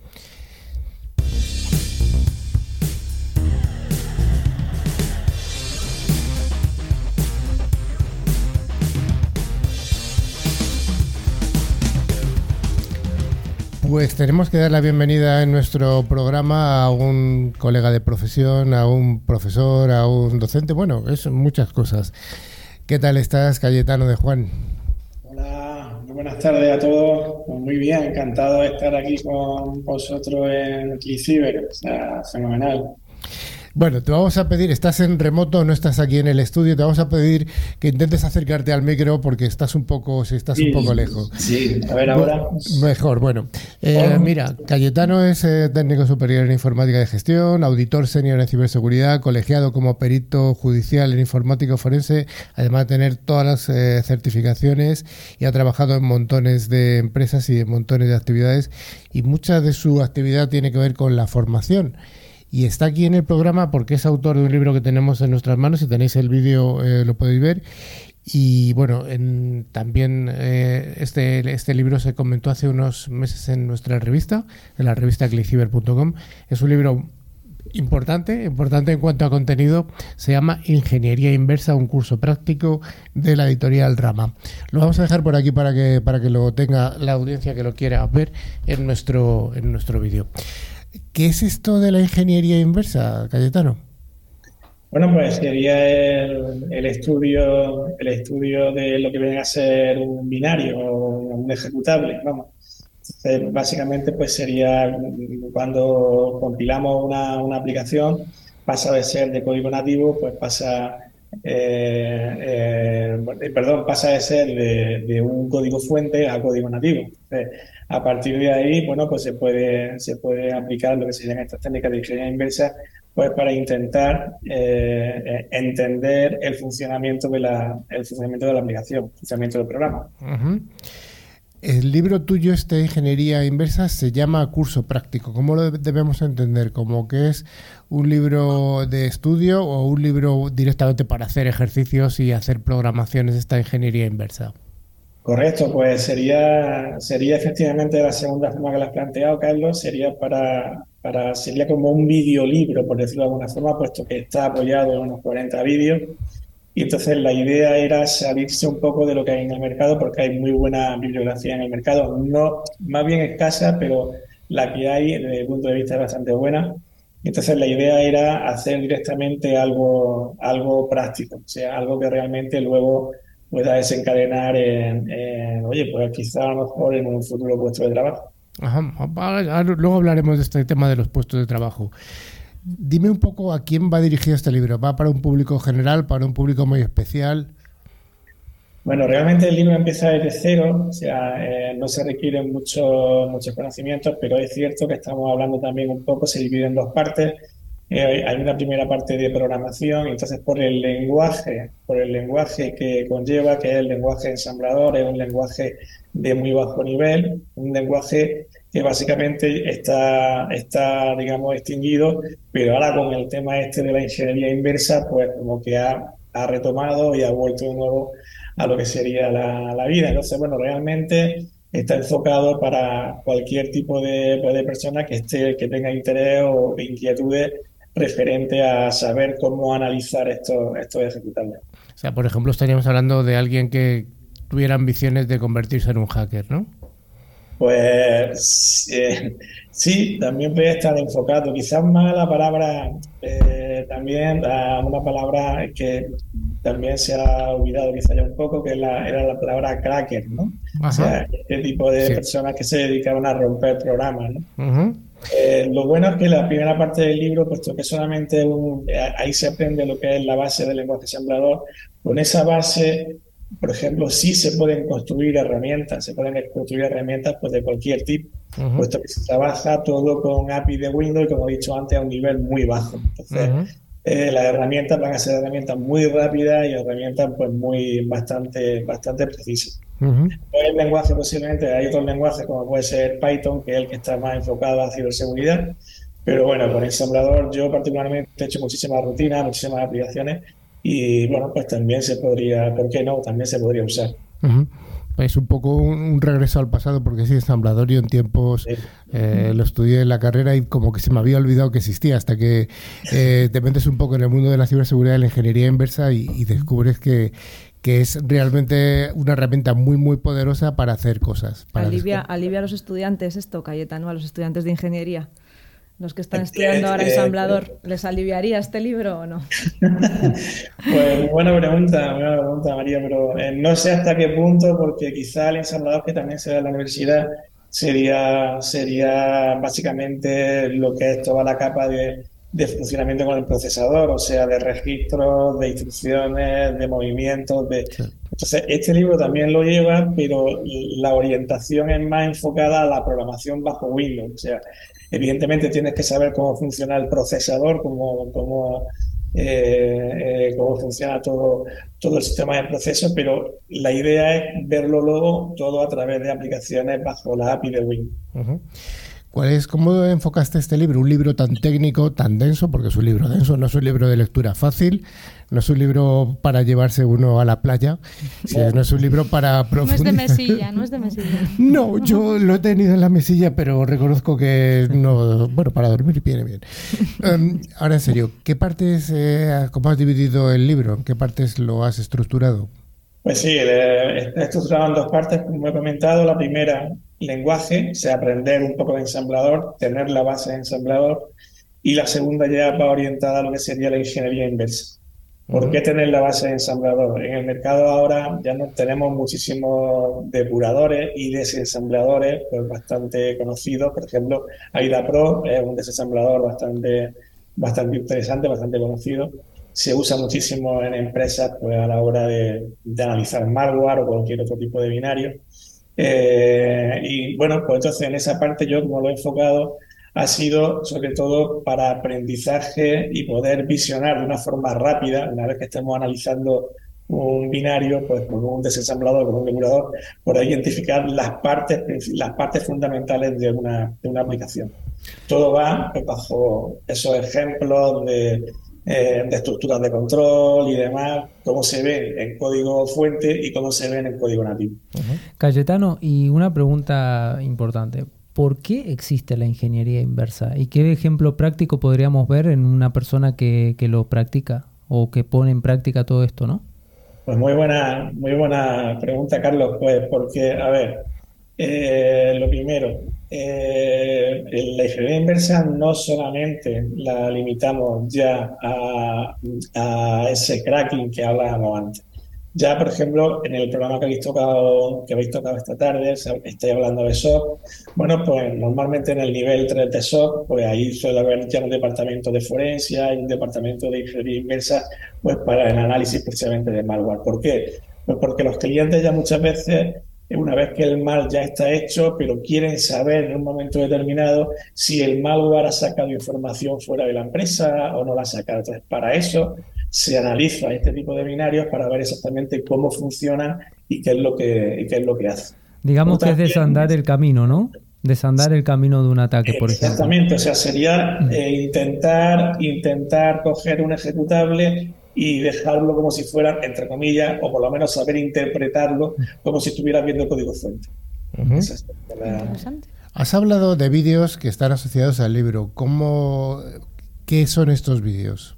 Pues tenemos que dar la bienvenida en nuestro programa a un colega de profesión, a un profesor, a un docente, bueno, es muchas cosas. ¿Qué tal estás, Cayetano de Juan? Hola, muy buenas tardes a todos. Pues muy bien, encantado de estar aquí con vosotros en Cliciber, o sea, fenomenal. Bueno, te vamos a pedir, estás en remoto, no estás aquí en el estudio, te vamos a pedir que intentes acercarte al micro porque estás un poco, si estás un poco lejos. Sí, a ver ahora. Mejor, bueno. Eh, mira, Cayetano es eh, técnico superior en informática de gestión, auditor senior en ciberseguridad, colegiado como perito judicial en informática forense, además de tener todas las eh, certificaciones y ha trabajado en montones de empresas y en montones de actividades y mucha de su actividad tiene que ver con la formación y está aquí en el programa porque es autor de un libro que tenemos en nuestras manos. Si tenéis el vídeo eh, lo podéis ver. Y bueno, también eh, este, este libro se comentó hace unos meses en nuestra revista, en la revista clickciber.com. Es un libro importante, importante en cuanto a contenido. Se llama Ingeniería Inversa, un curso práctico de la editorial Rama. Lo vamos a dejar por aquí para que, para que lo tenga la audiencia que lo quiera ver en nuestro, en nuestro vídeo. ¿Qué es esto de la ingeniería inversa, Cayetano? Bueno, pues sería el, estudio, el estudio de lo que viene a ser un binario o un ejecutable, vamos. básicamente, pues sería cuando compilamos una, aplicación, pasa de ser de código nativo, pues pasa, eh, eh, perdón, pasa de ser de, un código fuente a código nativo a partir de ahí, bueno, pues se puede, se puede aplicar lo que se llaman estas técnicas de ingeniería inversa, pues para intentar eh, entender el funcionamiento de la, el funcionamiento de la aplicación, el funcionamiento del programa. El libro tuyo, este Ingeniería Inversa, se llama Curso Práctico. ¿Cómo lo debemos entender? ¿Como que es un libro de estudio o un libro directamente para hacer ejercicios y hacer programaciones de esta ingeniería inversa? Correcto, pues sería, sería efectivamente la segunda forma que lo has planteado, Carlos, sería para sería como un videolibro, por decirlo de alguna forma, puesto que está apoyado en unos 40 vídeos. Y entonces la idea era salirse un poco de lo que hay en el mercado, porque hay muy buena bibliografía en el mercado, no más bien escasa, pero la que hay desde el punto de vista es bastante buena. Entonces la idea era hacer directamente algo, algo práctico, o sea, algo que realmente luego pueda desencadenar en, oye, pues quizá a lo mejor en un futuro puesto de trabajo. Ajá. Luego hablaremos de este tema de los puestos de trabajo. Dime un poco a quién va dirigido este libro. ¿Va para un público general, para un público muy especial? Bueno, realmente el libro empieza desde cero, o sea, eh, no se requieren muchos muchos conocimientos, pero es cierto que estamos hablando también un poco, se divide en dos partes. Eh, hay una primera parte de programación, entonces por el lenguaje, por el lenguaje que conlleva, que es el lenguaje ensamblador, es un lenguaje de muy bajo nivel, un lenguaje que básicamente está, está digamos, extinguido, pero ahora con el tema este de la ingeniería inversa, pues como que ha, ha retomado y ha vuelto de nuevo a lo que sería la, la vida. Entonces, bueno, realmente está enfocado para cualquier tipo de, de persona que esté, que tenga interés o inquietudes referente a saber cómo analizar estos, estos ejecutables. O sea, por ejemplo, estaríamos hablando de alguien que tuviera ambiciones de convertirse en un hacker, ¿no? Pues eh, sí, también puede estar enfocado. Quizás más la palabra, eh, también a una palabra que también se ha olvidado quizá ya un poco, que era la palabra cracker, ¿no? O sea, este tipo de personas que se dedicaban a romper programas, ¿no? Eh, lo bueno es que la primera parte del libro, puesto que solamente un, eh, ahí se aprende lo que es la base del lenguaje ensamblador, con esa base por ejemplo, sí se pueden construir herramientas, se pueden construir herramientas pues, de cualquier tipo, puesto que se trabaja todo con API de Windows como he dicho antes, a un nivel muy bajo. Entonces, eh, las herramientas van a ser herramientas muy rápidas y herramientas pues muy bastante, bastante precisas. El lenguaje posiblemente, hay otros lenguajes como puede ser Python, que es el que está más enfocado a ciberseguridad, pero bueno, con ensamblador yo particularmente he hecho muchísimas rutinas, muchísimas aplicaciones y bueno, pues también se podría, ¿por qué no? También se podría usar. Es un poco un, regreso al pasado, porque sí, ensamblador yo en tiempos eh, lo estudié en la carrera y como que se me había olvidado que existía, hasta que eh, te metes un poco en el mundo de la ciberseguridad y la ingeniería inversa y, descubres que, que es realmente una herramienta muy, muy poderosa para hacer cosas. alivia, alivia a los estudiantes esto, Cayetano, a los estudiantes de ingeniería. Los que están estudiando ahora ensamblador, ¿les aliviaría este libro o no? pues buena pregunta, buena pregunta, María, pero eh, no sé hasta qué punto, porque quizá el ensamblador que también se da en la universidad sería, sería básicamente lo que es toda la capa de, de funcionamiento con el procesador, o sea, de registros, de instrucciones, de movimientos, de... Entonces, este libro también lo lleva, pero la orientación es más enfocada a la programación bajo Windows. O sea, Evidentemente tienes que saber cómo funciona el procesador, cómo, cómo, eh, eh, cómo funciona todo, todo el sistema de procesos, pero la idea es verlo luego todo a través de aplicaciones bajo la API de Windows. ¿Cuál es, ¿Cómo enfocaste este libro? Un libro tan técnico, tan denso, porque es un libro denso, no es un libro de lectura fácil, no es un libro para llevarse uno a la playa, no es un libro para profundizar. No es de mesilla, no es de mesilla. No, yo lo he tenido en la mesilla, pero reconozco que no, bueno, para dormir viene bien. Em, ahora en serio, ¿qué partes, eh, cómo has dividido el libro? ¿En qué partes lo has estructurado? Pues sí, está estructurado en dos partes, como he comentado. La primera lenguaje, o sea, aprender un poco de ensamblador, tener la base de ensamblador, y la segunda ya va orientada a lo que sería la ingeniería inversa. ¿Por qué tener la base de ensamblador? En el mercado ahora ya no tenemos muchísimos depuradores y desensambladores pues, bastante conocidos. Por ejemplo, AIDA Pro es un desensamblador bastante, bastante interesante, bastante conocido. Se usa muchísimo en empresas pues, a la hora de, de analizar malware o cualquier otro tipo de binario. Eh, y bueno, pues entonces en esa parte yo como lo he enfocado ha sido sobre todo para aprendizaje y poder visionar de una forma rápida, una vez que estemos analizando un binario, pues con un desensamblador, con un depurador, por identificar las partes, las partes fundamentales de una, de una aplicación. Todo va pues, bajo esos ejemplos de eh, de estructuras de control y demás, cómo se ven en código fuente y cómo se ven en código nativo. Cayetano, y una pregunta importante. ¿Por qué existe la ingeniería inversa? ¿Y qué ejemplo práctico podríamos ver en una persona que, que lo practica o que pone en práctica todo esto, no? Pues muy buena, muy buena pregunta, Carlos. Pues porque, a ver, eh, lo primero, eh, la ingeniería inversa no solamente la limitamos ya a, ese cracking que hablábamos antes. Ya, por ejemplo, en el programa que habéis tocado, que habéis tocado esta tarde, estáis hablando de SOC. Bueno, pues normalmente en el nivel 3 de SOC, pues ahí suele haber ya un departamento de forencia y un departamento de ingeniería inversa, pues para el análisis precisamente de malware. ¿Por qué? Pues porque los clientes ya muchas veces una vez que el mal ya está hecho, pero quieren saber en un momento determinado si el malware ha sacado información fuera de la empresa o no la ha sacado. Entonces, para eso se analiza este tipo de binarios para ver exactamente cómo funcionan y qué es lo que, qué es lo que hacen. Digamos que es desandar el camino, ¿no? Desandar el camino de un ataque, por ejemplo. Exactamente, o sea, sería eh, intentar, intentar coger un ejecutable y dejarlo como si fuera, entre comillas, o por lo menos saber interpretarlo como si estuvieras viendo código fuente. Has hablado de vídeos que están asociados al libro. ¿Cómo, ¿Qué son estos vídeos?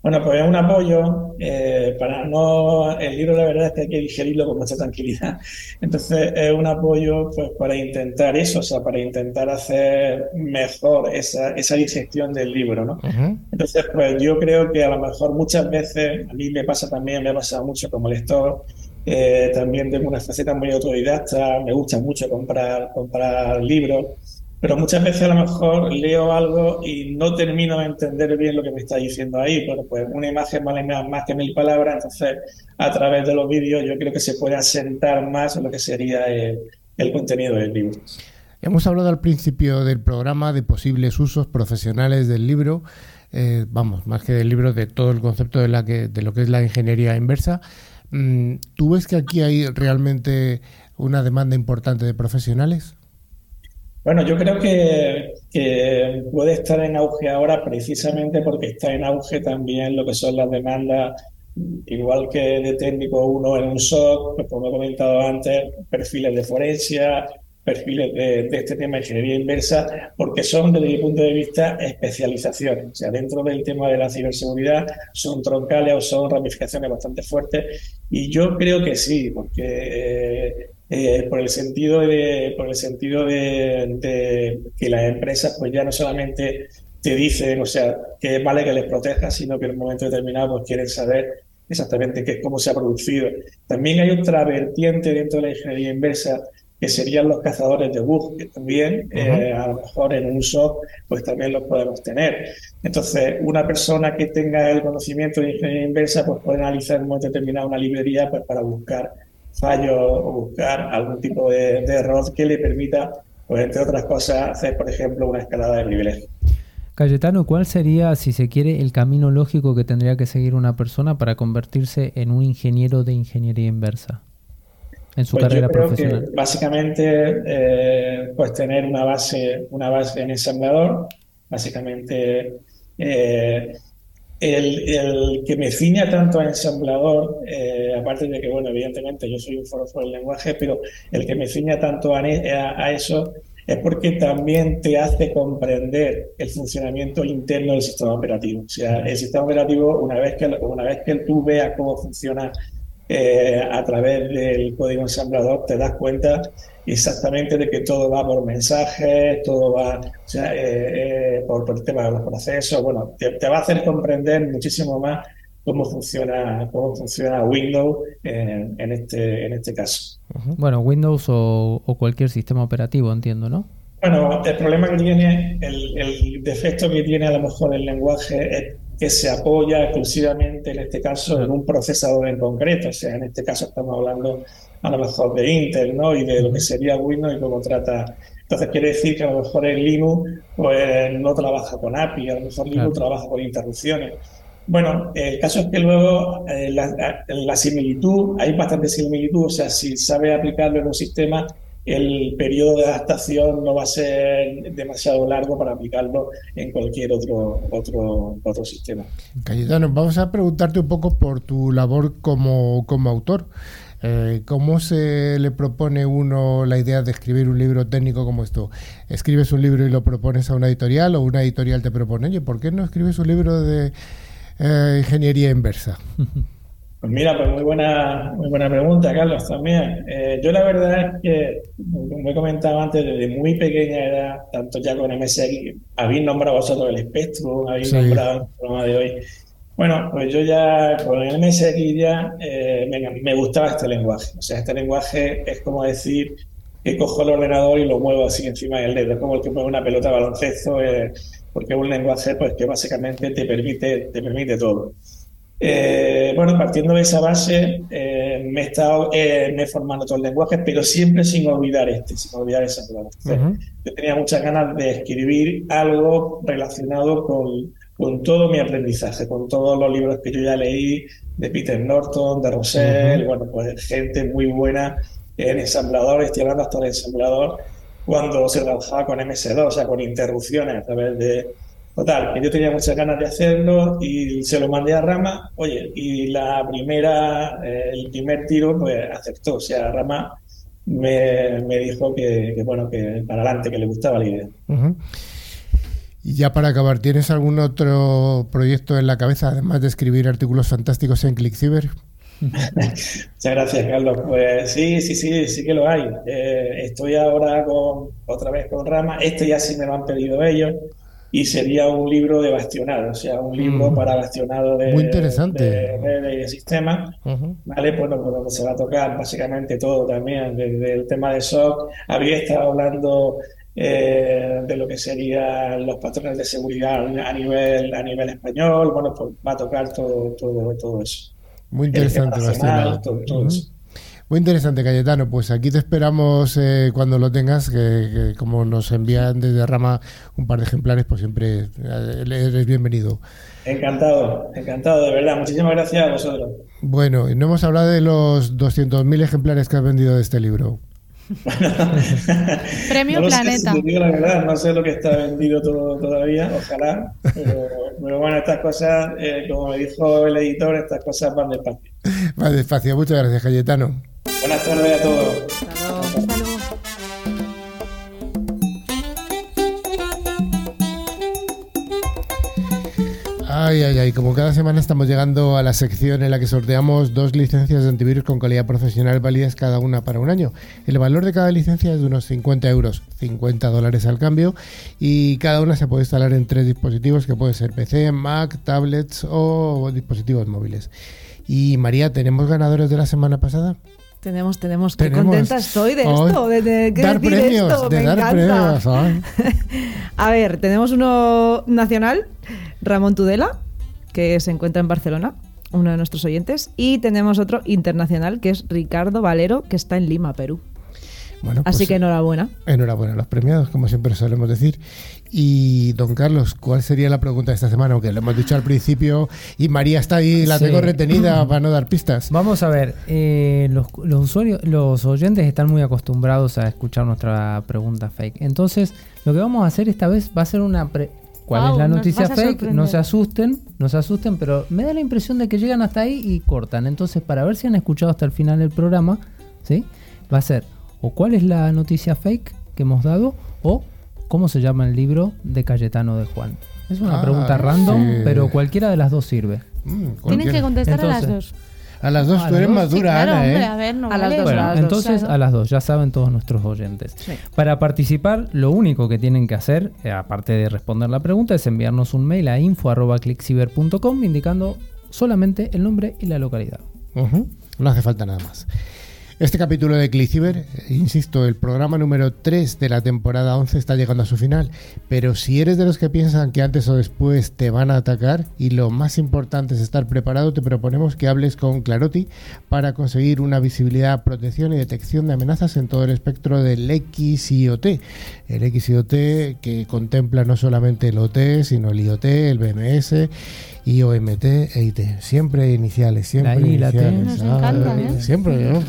Bueno, pues es un apoyo eh, para no. El libro, la verdad es que hay que digerirlo con mucha tranquilidad. Entonces, es un apoyo pues para intentar eso, o sea, para intentar hacer mejor esa, esa digestión del libro, ¿no? Entonces, pues yo creo que a lo mejor muchas veces, a mí me pasa también, me ha pasado mucho como lector, eh, también tengo una faceta muy autodidacta, me gusta mucho comprar, comprar libros pero muchas veces a lo mejor leo algo y no termino de entender bien lo que me está diciendo ahí. Bueno, pues una imagen vale más que mil palabras, entonces a través de los vídeos yo creo que se puede asentar más lo que sería el, contenido del libro. Hemos hablado al principio del programa de posibles usos profesionales del libro. Eh, vamos, más que del libro, de todo el concepto de, la que, de lo que es la ingeniería inversa. Mm, ¿Tú ves que aquí hay realmente una demanda importante de profesionales? Bueno, yo creo que, puede estar en auge ahora precisamente porque está en auge también lo que son las demandas, igual que de técnico uno en un SOC, pues como he comentado antes, perfiles de forencia, perfiles de, este tema de ingeniería inversa, porque son, desde mi punto de vista, especializaciones. O sea, dentro del tema de la ciberseguridad son troncales o son ramificaciones bastante fuertes. Y yo creo que sí, porque eh, por el sentido de, por el sentido de, que las empresas, pues ya no solamente te dicen, o sea, que vale que les protejas, sino que en un momento determinado pues quieren saber exactamente qué, cómo se ha producido. También hay otra vertiente dentro de la ingeniería inversa que serían los cazadores de bugs, que también eh, a lo mejor en un SOC pues también los podemos tener. Entonces, una persona que tenga el conocimiento de ingeniería inversa pues puede analizar en un momento determinado una librería pues, para buscar fallos o buscar algún tipo de, error que le permita, pues entre otras cosas, hacer, por ejemplo, una escalada de privilegio. Cayetano, ¿cuál sería, si se quiere, el camino lógico que tendría que seguir una persona para convertirse en un ingeniero de ingeniería inversa? en su pues carrera profesional? básicamente, eh, pues tener una base, una base en ensamblador, básicamente eh, el, que me ciña tanto a ensamblador, eh, aparte de que, bueno, evidentemente yo soy un foro del lenguaje, pero el que me ciña tanto a, a, eso es porque también te hace comprender el funcionamiento interno del sistema operativo. O sea, el sistema operativo, una vez que, una vez que tú veas cómo funciona eh, a través del código ensamblador te das cuenta exactamente de que todo va por mensajes, todo va eh, eh, por, el tema de los procesos. Bueno, te, va a hacer comprender muchísimo más cómo funciona cómo funciona Windows en, este en este caso. Bueno, Windows o, cualquier sistema operativo, entiendo, ¿no? Bueno, el problema que tiene, el, el defecto que tiene a lo mejor el lenguaje es que se apoya exclusivamente, en este caso, en un procesador en concreto. O sea, en este caso estamos hablando a lo mejor de Intel, ¿no? Y de lo que sería Windows y cómo trata. Entonces quiere decir que a lo mejor el Linux pues, no trabaja con API, a lo mejor Linux trabaja con interrupciones. Bueno, el caso es que luego eh, la, la, similitud, hay bastante similitud, o sea, si sabe aplicarlo en un sistema, el periodo de adaptación no va a ser demasiado largo para aplicarlo en cualquier otro, otro, otro sistema. Cayetano, vamos a preguntarte un poco por tu labor como, como autor. Eh, ¿Cómo se le propone uno la idea de escribir un libro técnico como esto? ¿Escribes un libro y lo propones a una editorial o una editorial te propone, oye, ¿por qué no escribes un libro de eh, ingeniería inversa? Pues mira, pues muy buena, muy buena pregunta, Carlos, también. Eh, yo la verdad es que, como he comentado antes, desde muy pequeña edad, tanto ya con MSX, habéis nombrado vosotros el Spectrum, habéis nombrado el programa de hoy. Bueno, pues yo ya con el MSX ya eh, me, gustaba este lenguaje. O sea, este lenguaje es como decir que cojo el ordenador y lo muevo así encima del dedo. Es como el que mueve una pelota de baloncesto, eh, porque es un lenguaje pues, que básicamente te permite, te permite todo. Eh, bueno, partiendo de esa base, eh, me, he estado, eh, me formando todo el lenguaje, pero siempre sin olvidar este, sin olvidar esa palabra. Yo tenía muchas ganas de escribir algo relacionado con, con, todo mi aprendizaje, con todos los libros que yo ya leí, de Peter Norton, de Rosell, bueno, pues gente muy buena en ensamblador, estoy hablando hasta de ensamblador, cuando se trabajaba con MS2, o sea, con interrupciones a través de Total, que yo tenía muchas ganas de hacerlo y se lo mandé a Rama, oye, y la primera, eh, el primer tiro, pues aceptó. O sea, Rama me, dijo que, bueno, que para adelante, que le gustaba la idea. Y ya para acabar, ¿tienes algún otro proyecto en la cabeza, además de escribir artículos fantásticos en ClickCiber? Muchas gracias, Carlos. Pues sí, sí, sí, sí que lo hay. Eh, estoy ahora con otra vez con Rama. Este ya sí me lo han pedido ellos y sería un libro de bastionado, o sea, un libro mm. para bastionado de, Muy interesante. de, sistemas, ¿vale? Pues donde se va a tocar básicamente todo también, desde el tema de SOC, había estado hablando eh, de lo que serían los patrones de seguridad a nivel, a nivel español. Bueno, pues va a tocar todo, todo, todo eso. Muy interesante, Nacional, todo, todo eso. Muy interesante, Cayetano. Pues aquí te esperamos eh, cuando lo tengas, que, que, como nos envían desde Rama un par de ejemplares, pues siempre eh, eres bienvenido. Encantado, encantado, de verdad. Muchísimas gracias a vosotros. Bueno, y no hemos hablado de los 200.000 ejemplares que has vendido de este libro. Premio no lo Planeta. Sé, si te digo la verdad, no sé lo que está vendido todo, todavía, ojalá. Pero, pero, bueno, estas cosas, eh, como me dijo el editor, estas cosas van despacio. Va despacio. Muchas gracias, Cayetano. Buenas tardes a todos. Hasta. Ay, ay, ay, como cada semana estamos llegando a la sección en la que sorteamos dos licencias de antivirus con calidad profesional válidas cada una para un año. El valor de cada licencia es de unos 50 euros, 50 dólares al cambio, y cada una se puede instalar en tres dispositivos que pueden ser PC, Mac, tablets o dispositivos móviles. Y María, ¿tenemos ganadores de la semana pasada? Tenemos, tenemos. Qué Tenemos. contenta estoy de esto, de, de- ¿qué dar decir premios, esto? de Me dar encanta. premios. ay. A ver, tenemos uno nacional, Ramón Tudela, que se encuentra en Barcelona, uno de nuestros oyentes, y tenemos otro internacional, que es Ricardo Valero, que está en Lima, Perú. Bueno, Así pues, que enhorabuena. Enhorabuena a los premiados, como siempre solemos decir. Y don Carlos, ¿cuál sería la pregunta de esta semana? Aunque lo hemos dicho al principio y María está ahí, la Sí. tengo retenida para no dar pistas. Vamos a ver, eh, los, los usuarios, los oyentes están muy acostumbrados a escuchar nuestra pregunta fake. Entonces, lo que vamos a hacer esta vez va a ser una pre- ¿Cuál es la noticia fake? No se asusten, no se asusten, pero me da la impresión de que llegan hasta ahí y cortan. Entonces, para ver si han escuchado hasta el final del programa, ¿sí? Va a ser o cuál es la noticia fake que hemos dado o cómo se llama el libro de Cayetano de Juan. Es una Ah, pregunta random, sí. pero cualquiera de las dos sirve. Mm, cualquiera. que contestar a las dos. A las dos, A tú eres dos. más Sí, dura, claro, Ana, hombre, ¿eh? a ver, no A las dos, Bueno, a las dos, entonces claro. a las dos, ya saben todos nuestros oyentes. Sí. Para participar, lo único que tienen que hacer, eh, aparte de responder la pregunta, es enviarnos un mail a info.clickciber.com indicando solamente el nombre y la localidad. No hace falta nada más. Este capítulo de ClickCiber, eh, insisto, el programa número 3 de la temporada 11 está llegando a su final, pero si eres de los que piensan que antes o después te van a atacar y lo más importante es estar preparado, te proponemos que hables con Claroti para conseguir una visibilidad, protección y detección de amenazas en todo el espectro del XIOT. El XIOT que contempla no solamente el OT, sino el IoT, el BMS, IOMT e IT. Siempre iniciales, siempre La I y la T. iniciales. Nos encanta, Ah, ¿eh? Siempre, ¿no?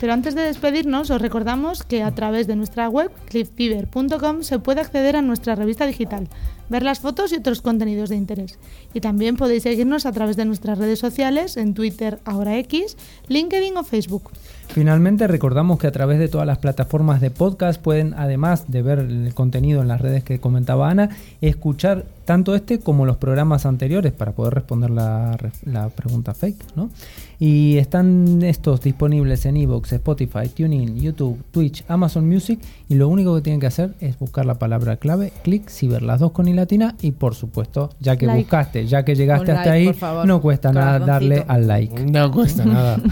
Pero antes de despedirnos, os recordamos que a través de nuestra web, clifffiber.com, se puede acceder a nuestra revista digital, ver las fotos y otros contenidos de interés. Y también podéis seguirnos a través de nuestras redes sociales, en Twitter, ahora X, LinkedIn o Facebook. Finalmente, recordamos que a través de todas las plataformas de podcast pueden, además de ver el contenido en las redes que comentaba Ana, escuchar tanto este como los programas anteriores para poder responder la, la pregunta fake. ¿no? Y están estos disponibles en Evox, Spotify, TuneIn, YouTube, Twitch, Amazon Music. Y lo único que tienen que hacer es buscar la palabra clave, clic, ciber, las dos con i latina. Y por supuesto, ya que Like. buscaste, ya que llegaste Un hasta like, ahí, favor. no cuesta nada darle al like. No cuesta nada.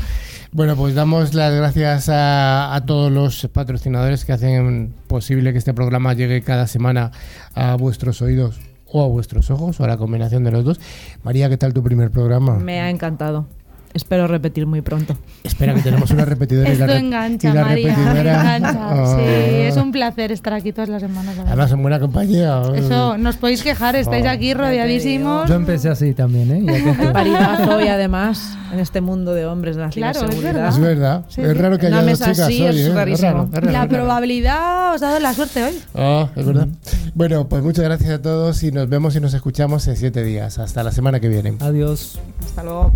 Bueno, pues damos las gracias a, a todos los patrocinadores que hacen posible que este programa llegue cada semana a vuestros oídos o a vuestros ojos o a la combinación de los dos. María, ¿qué tal tu primer programa? Me ha encantado. Espero repetir muy pronto. Espera, que tenemos una repetidora. y Esto la, engancha, y la María, repetidora- engancha. Oh. Sí, es un placer estar aquí todas las semanas. verdad. Además, en buena compañía. Eso, nos podéis quejar, estáis Oh. aquí rodeadísimos. Yo empecé así también, ¿eh? Y aquí estoy. Paridazo y además en este mundo de hombres de la Claro, es ciberseguridad. Es verdad. Sí, es raro que Una haya dos mesa chicas así hoy, es ¿eh? Es rarísimo. raro, es raro, La probabilidad os ha dado la suerte hoy. Ah, es verdad. Bueno, pues muchas gracias a todos y nos vemos y nos escuchamos en siete días. Hasta la semana que viene. Adiós. Hasta luego.